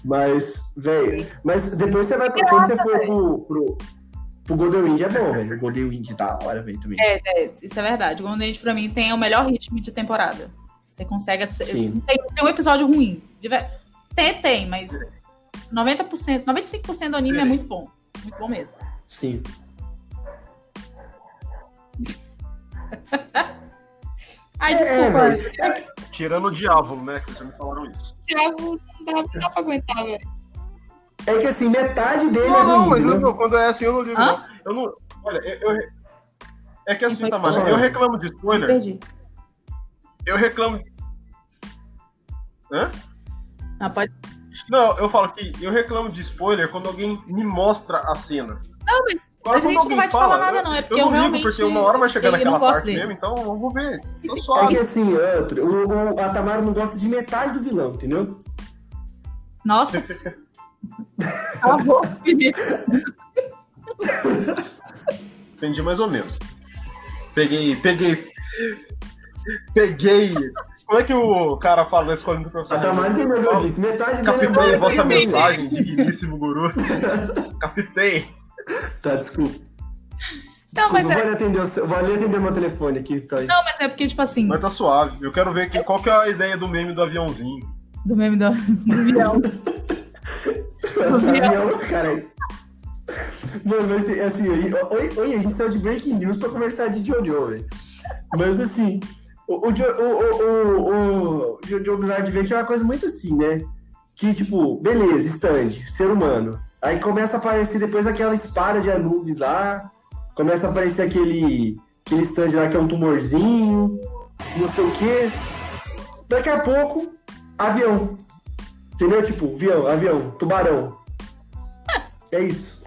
Mas, velho, mas depois você vai, quando você for pro, pro, pro Golden Wind é bom, velho. O Golden Wind é da hora, velho, também. É, é, isso é verdade. O Golden Age, pra mim, tem o melhor ritmo de temporada. Você consegue. Tem, tem um episódio ruim. Tem, tem, mas 90%, 95% do anime é. é muito bom. Muito bom mesmo. Sim. [laughs] Ai, desculpa. É, é, tirando o diabo, né? Que vocês me falaram isso. Diabo não dá, pra aguentar, velho. É que assim, metade dele não, é. Não, mas eu, quando é assim, eu não ligo, não. Eu não. Olha, eu. eu é que assim, Tamara, eu reclamo de spoiler. Perdi. Eu reclamo. Hã? Não, pode. Não, eu falo que eu reclamo de spoiler quando alguém me mostra a cena. Não, mas Agora, a gente não vai te fala, falar nada, não. É porque eu, eu realmente. Porque uma hora vai chegar naquela parte dele. mesmo, então eu vou ver. É que assim, o, o, a Tamara não gosta de metade do vilão, entendeu? Nossa. [laughs] Entendi mais ou menos. Peguei, peguei. Peguei. Como é que o cara fala na escola do professor? A Tamara entendeu o que eu disse. Metade Captei é vossa mensagem, digníssimo guru. [laughs] Captei. Tá, desculpa. Não, mas é... vou, atender, vou ali atender meu telefone aqui. Não, mas é porque, tipo assim. Mas tá suave. Eu quero ver que, qual que é a ideia do meme do aviãozinho. Do meme do, do avião. [laughs] do avião, cara. Mano, mas assim, oi, oi, a gente saiu de Breaking News pra conversar de Jojo, velho. Mas assim, o, o, o, o, o Jojo Bizarre Adventure é uma coisa muito assim, né? Que, tipo, beleza, stand, ser humano. Aí começa a aparecer depois aquela espada de Anubis lá, começa a aparecer aquele, aquele stand lá que é um tumorzinho, não sei o quê. Daqui a pouco, avião. Entendeu? Tipo, avião, avião, tubarão. É isso.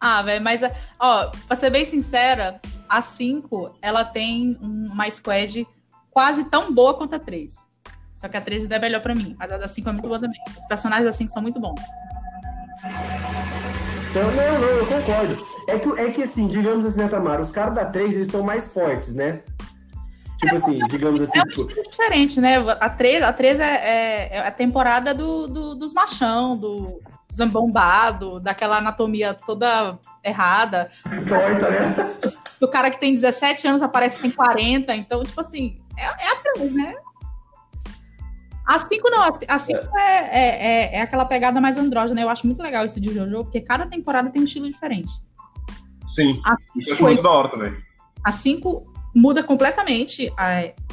Ah, velho, mas, ó, pra ser bem sincera, a 5, ela tem uma squad quase tão boa quanto a 3. Só que a 3 é melhor pra mim, mas a da 5 é muito boa também. Os personagens da 5 são muito bons. Não, não, eu concordo. É que, é que assim, digamos assim, né, Tamara, os caras da 3, eles são mais fortes, né? Tipo é, assim, digamos assim. É um tipo... diferente, né? A 3, a 3 é, é, é a temporada do, do, dos machão, do zambombado, daquela anatomia toda errada. Torta, né? O cara que tem 17 anos aparece que tem 40, então, tipo assim, é, é a 3, né? A 5 não, a 5 é. É, é, é, aquela pegada mais andrógena. Eu acho muito legal esse de JoJo, porque cada temporada tem um estilo diferente. Sim, isso eu acho muito da hora também. A 5 muda completamente.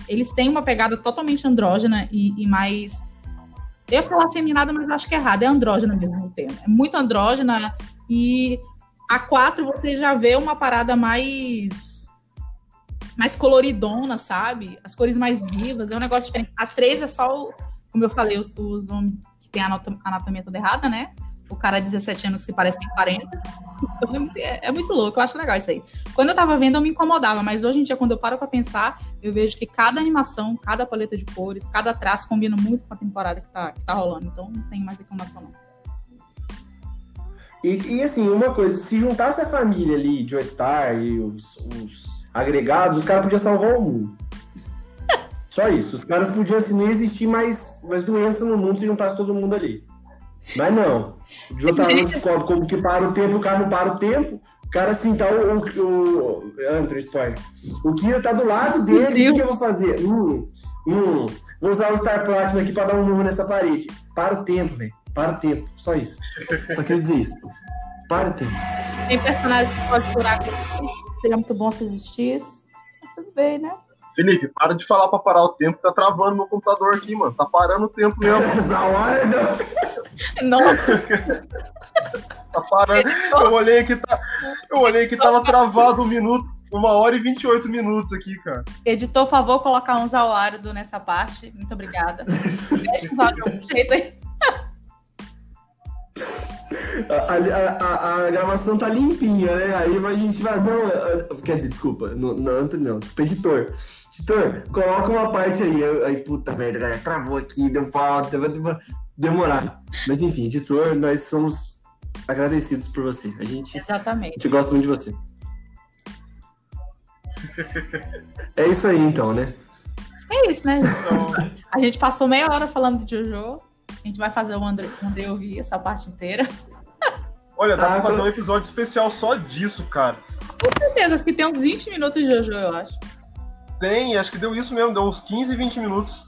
eles têm uma pegada totalmente andrógena e, e, mais. Eu ia falar feminada, mas acho que é errado. É andrógena mesmo o termo. É muito andrógena. E a 4 você já vê uma parada mais. mais coloridona, sabe? As cores mais vivas. É um negócio diferente. A 3 é só, como eu falei, os, os homens que tem a anatomia toda errada, né? O cara de 17 anos que parece que tem 40. Então, é, é, muito louco, eu acho legal isso aí. Quando eu tava vendo, eu me incomodava, mas hoje em dia, quando eu paro pra pensar, eu vejo que cada animação, cada paleta de cores, cada traço combina muito com a temporada que tá, que tá rolando. Então não tem mais reclamação, não. E, e, assim, uma coisa, se juntasse a família ali, Joystar e os, os agregados, os caras podiam salvar o mundo. [laughs] Só isso. Os caras podiam assim, não existir mais, mais doença no mundo se juntasse todo mundo ali. Mas não. O Jotaro descobre como que para o tempo, o cara não para o tempo. O cara assim, tá o. o, o Antro, spoiler. O Kira tá do lado dele, o que eu vou fazer? Hum, hum, vou usar o Star Platinum aqui pra dar um murro nessa parede. Para o tempo, velho. Para o tempo. Só isso. Só queria dizer isso. Para o tempo. Tem personagem que pode curar seria muito bom se existisse. Mas tudo bem, né? Felipe, para de falar pra parar o tempo, tá travando meu computador aqui, mano. Tá parando o tempo mesmo. [laughs] Essa hora não. [laughs] tá parando. Eu olhei que tá. Eu olhei que tava travado um minuto. Uma hora e 28 minutos aqui, cara. Editor, favor, colocar um Zauárido nessa parte. Muito obrigada. Deixa o de algum jeito aí. A, a, a, a, gravação tá limpinha, né? Aí a gente vai. Não, quer dizer, desculpa, não, não, não, desculpa, editor. Editor, coloca uma parte aí. Aí, puta merda, galera, travou aqui, deu falta, vai demorar. Mas enfim, editor, nós somos agradecidos por você. A gente, Exatamente. A gente gosta muito de você. [laughs] É isso aí, então, né? É isso, né? Então... A gente passou meia hora falando de Jojo. A gente vai fazer o André, o André ouvir essa parte inteira. [laughs] Olha, dá ah, pra fazer um episódio especial só disso, cara. Com certeza, acho que tem uns 20 minutos de Jojo, eu acho. Tem, acho que deu isso mesmo, deu uns 15, 20 minutos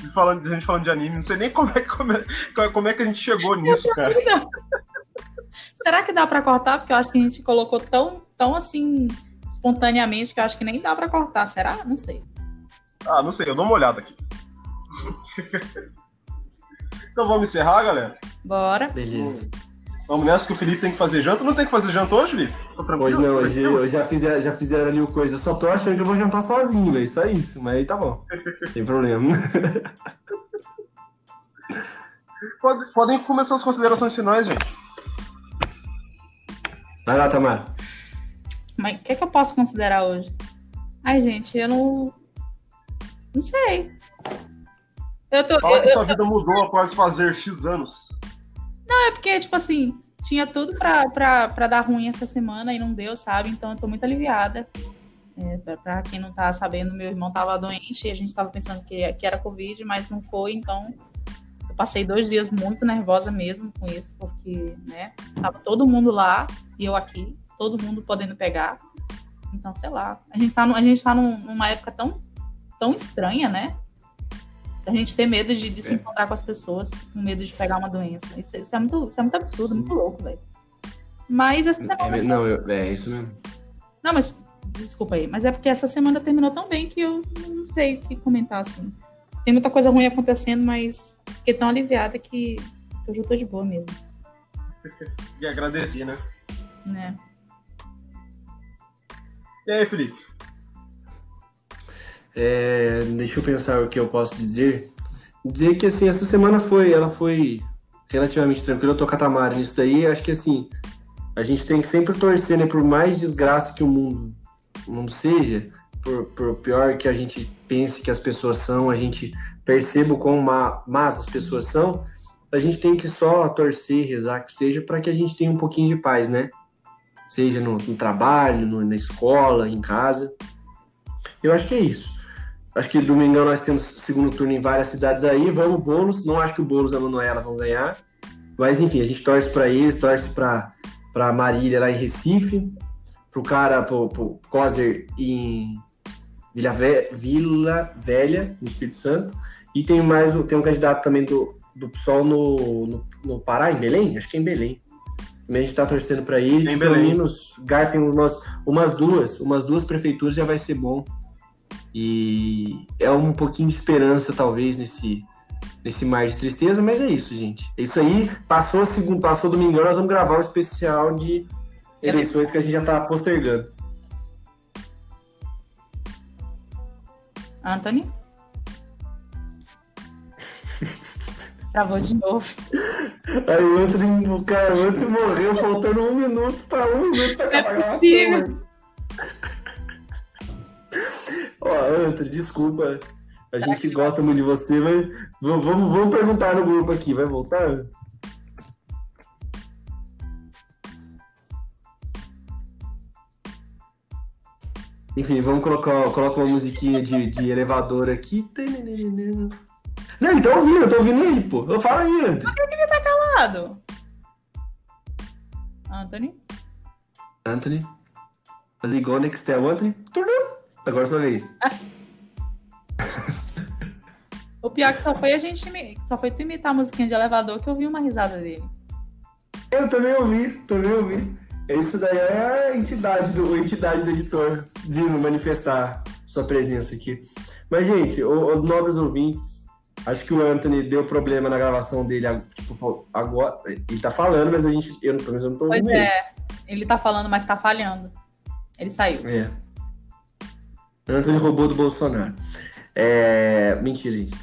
de, falando, de gente falando de anime. Não sei nem como é, como é, como é que a gente chegou nisso, cara. [laughs] Será que dá pra cortar? Porque eu acho que a gente colocou tão, tão assim, espontaneamente, que eu acho que nem dá pra cortar. Será? Não sei. Ah, não sei, eu dou uma olhada aqui. [laughs] então vamos encerrar, galera? Bora. Beleza. Vamos nessa que o Felipe tem que fazer janta. Não tem que fazer janta hoje, Felipe? Hoje não, hoje eu já fizeram, já fizeram ali o coisa. Eu só tô achando que eu vou jantar sozinho, velho. Só isso, mas aí tá bom. [laughs] Sem problema. [laughs] Pode, podem começar as considerações finais, gente. Vai lá, Tamara. Mas o que, é que eu posso considerar hoje? Ai, gente, eu não. Não sei. Eu tô, Fala eu, que sua eu, vida mudou após fazer X anos. Não, é porque, tipo assim, tinha tudo pra, pra, pra dar ruim essa semana e não deu, sabe? Então eu tô muito aliviada. É, pra, pra, quem não tá sabendo, meu irmão tava doente e a gente tava pensando que, que era Covid, mas não foi, então eu passei dois dias muito nervosa mesmo com isso, porque, né, tava todo mundo lá e eu aqui, todo mundo podendo pegar. Então, sei lá, a gente tá, a gente tá num, numa época tão, tão estranha, né? A gente ter medo de, de é. se encontrar com as pessoas, com medo de pegar uma doença. Isso, isso, é, muito, isso é muito absurdo, muito louco, velho. Mas esse é, não, eu, é isso mesmo. Não, mas desculpa aí, mas é porque essa semana terminou tão bem que eu não sei o que comentar assim. Tem muita coisa ruim acontecendo, mas fiquei tão aliviada que eu já tô de boa mesmo. E agradeci, né? Né. E aí, Felipe? É, deixa eu pensar o que eu posso dizer. Dizer que assim, essa semana foi, ela foi relativamente tranquila. Eu tô Tamara nisso daí. Acho que assim, a gente tem que sempre torcer, né? Por mais desgraça que o mundo, o mundo seja, por, por pior que a gente pense que as pessoas são, a gente perceba o quão má, más as pessoas são, a gente tem que só torcer, rezar que seja, para que a gente tenha um pouquinho de paz, né? Seja no, no trabalho, no, na escola, em casa. Eu acho que é isso. Acho que domingão nós temos segundo turno em várias cidades aí. Vamos, Bônus. Não acho que o Bônus e a Manuela vão ganhar. Mas enfim, a gente torce para eles, torce para Marília lá em Recife, pro cara, pro, pro Coser em Vila, Ve Vila Velha, no Espírito Santo. E tem mais tem um candidato também do, do PSOL no, no, no Pará, em Belém? Acho que é em Belém. Também a gente está torcendo para ele, que pelo menos garfem umas, umas duas, umas duas prefeituras já vai ser bom e é um pouquinho de esperança, talvez, nesse, nesse mar de tristeza, mas é isso, gente. É isso aí. Passou segundo, passou domingo, nós vamos gravar o especial de eleições que a gente já tá postergando. Anthony? Travou de novo. Aí o Anthony, o cara, o Anthony morreu faltando um minuto para um minuto pra acabar é possível. Ó, Antônio, desculpa. A gente gosta muito de você, mas vamos, vamos perguntar no grupo aqui. Vai voltar? Enfim, vamos colocar coloca uma musiquinha de, de elevador aqui. Não, ele tá ouvindo, eu tô ouvindo ele, pô. Eu falo aí, Anthony. Por que ele tá calado? Anthony? Anthony? Ligou, Nextel, Anthony? Agora sua vez. [laughs] o pior é que só foi a gente só foi tu imitar a musiquinha de elevador que eu vi uma risada dele. Eu também ouvi, também ouvi. Isso daí é a entidade do, a entidade do editor vindo manifestar sua presença aqui. Mas, gente, os nobres ouvintes, acho que o Anthony deu problema na gravação dele. Tipo, agora. Ele tá falando, mas a gente. Eu, pelo menos eu não tô ouvindo. Pois é, ele tá falando, mas tá falhando. Ele saiu. É. Antônio roubou do Bolsonaro. É... Mentira, gente.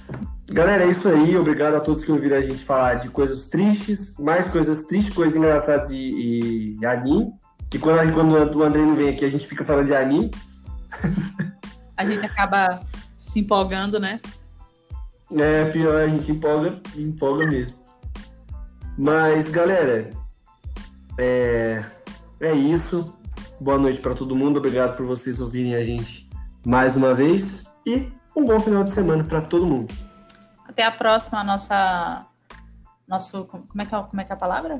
Galera, é isso aí. Obrigado a todos que ouviram a gente falar de coisas tristes, mais coisas tristes, coisas engraçadas e, e anime. Que quando, quando o André não vem aqui, a gente fica falando de anime. A gente acaba se empolgando, né? É, pior, a gente empolga, empolga mesmo. Mas, galera, é, é isso. Boa noite para todo mundo. Obrigado por vocês ouvirem a gente mais uma vez e um bom final de semana para todo mundo. Até a próxima, nossa. Nosso. Como é que é, como é, que é a palavra?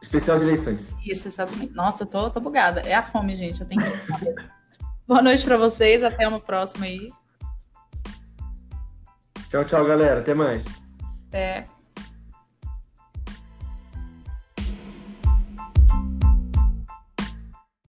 Especial de eleições. Isso, exatamente. Nossa, eu tô, tô bugada. É a fome, gente. Eu tenho que. [laughs] Boa noite para vocês, até uma próxima aí. Tchau, tchau, galera. Até mais. Até.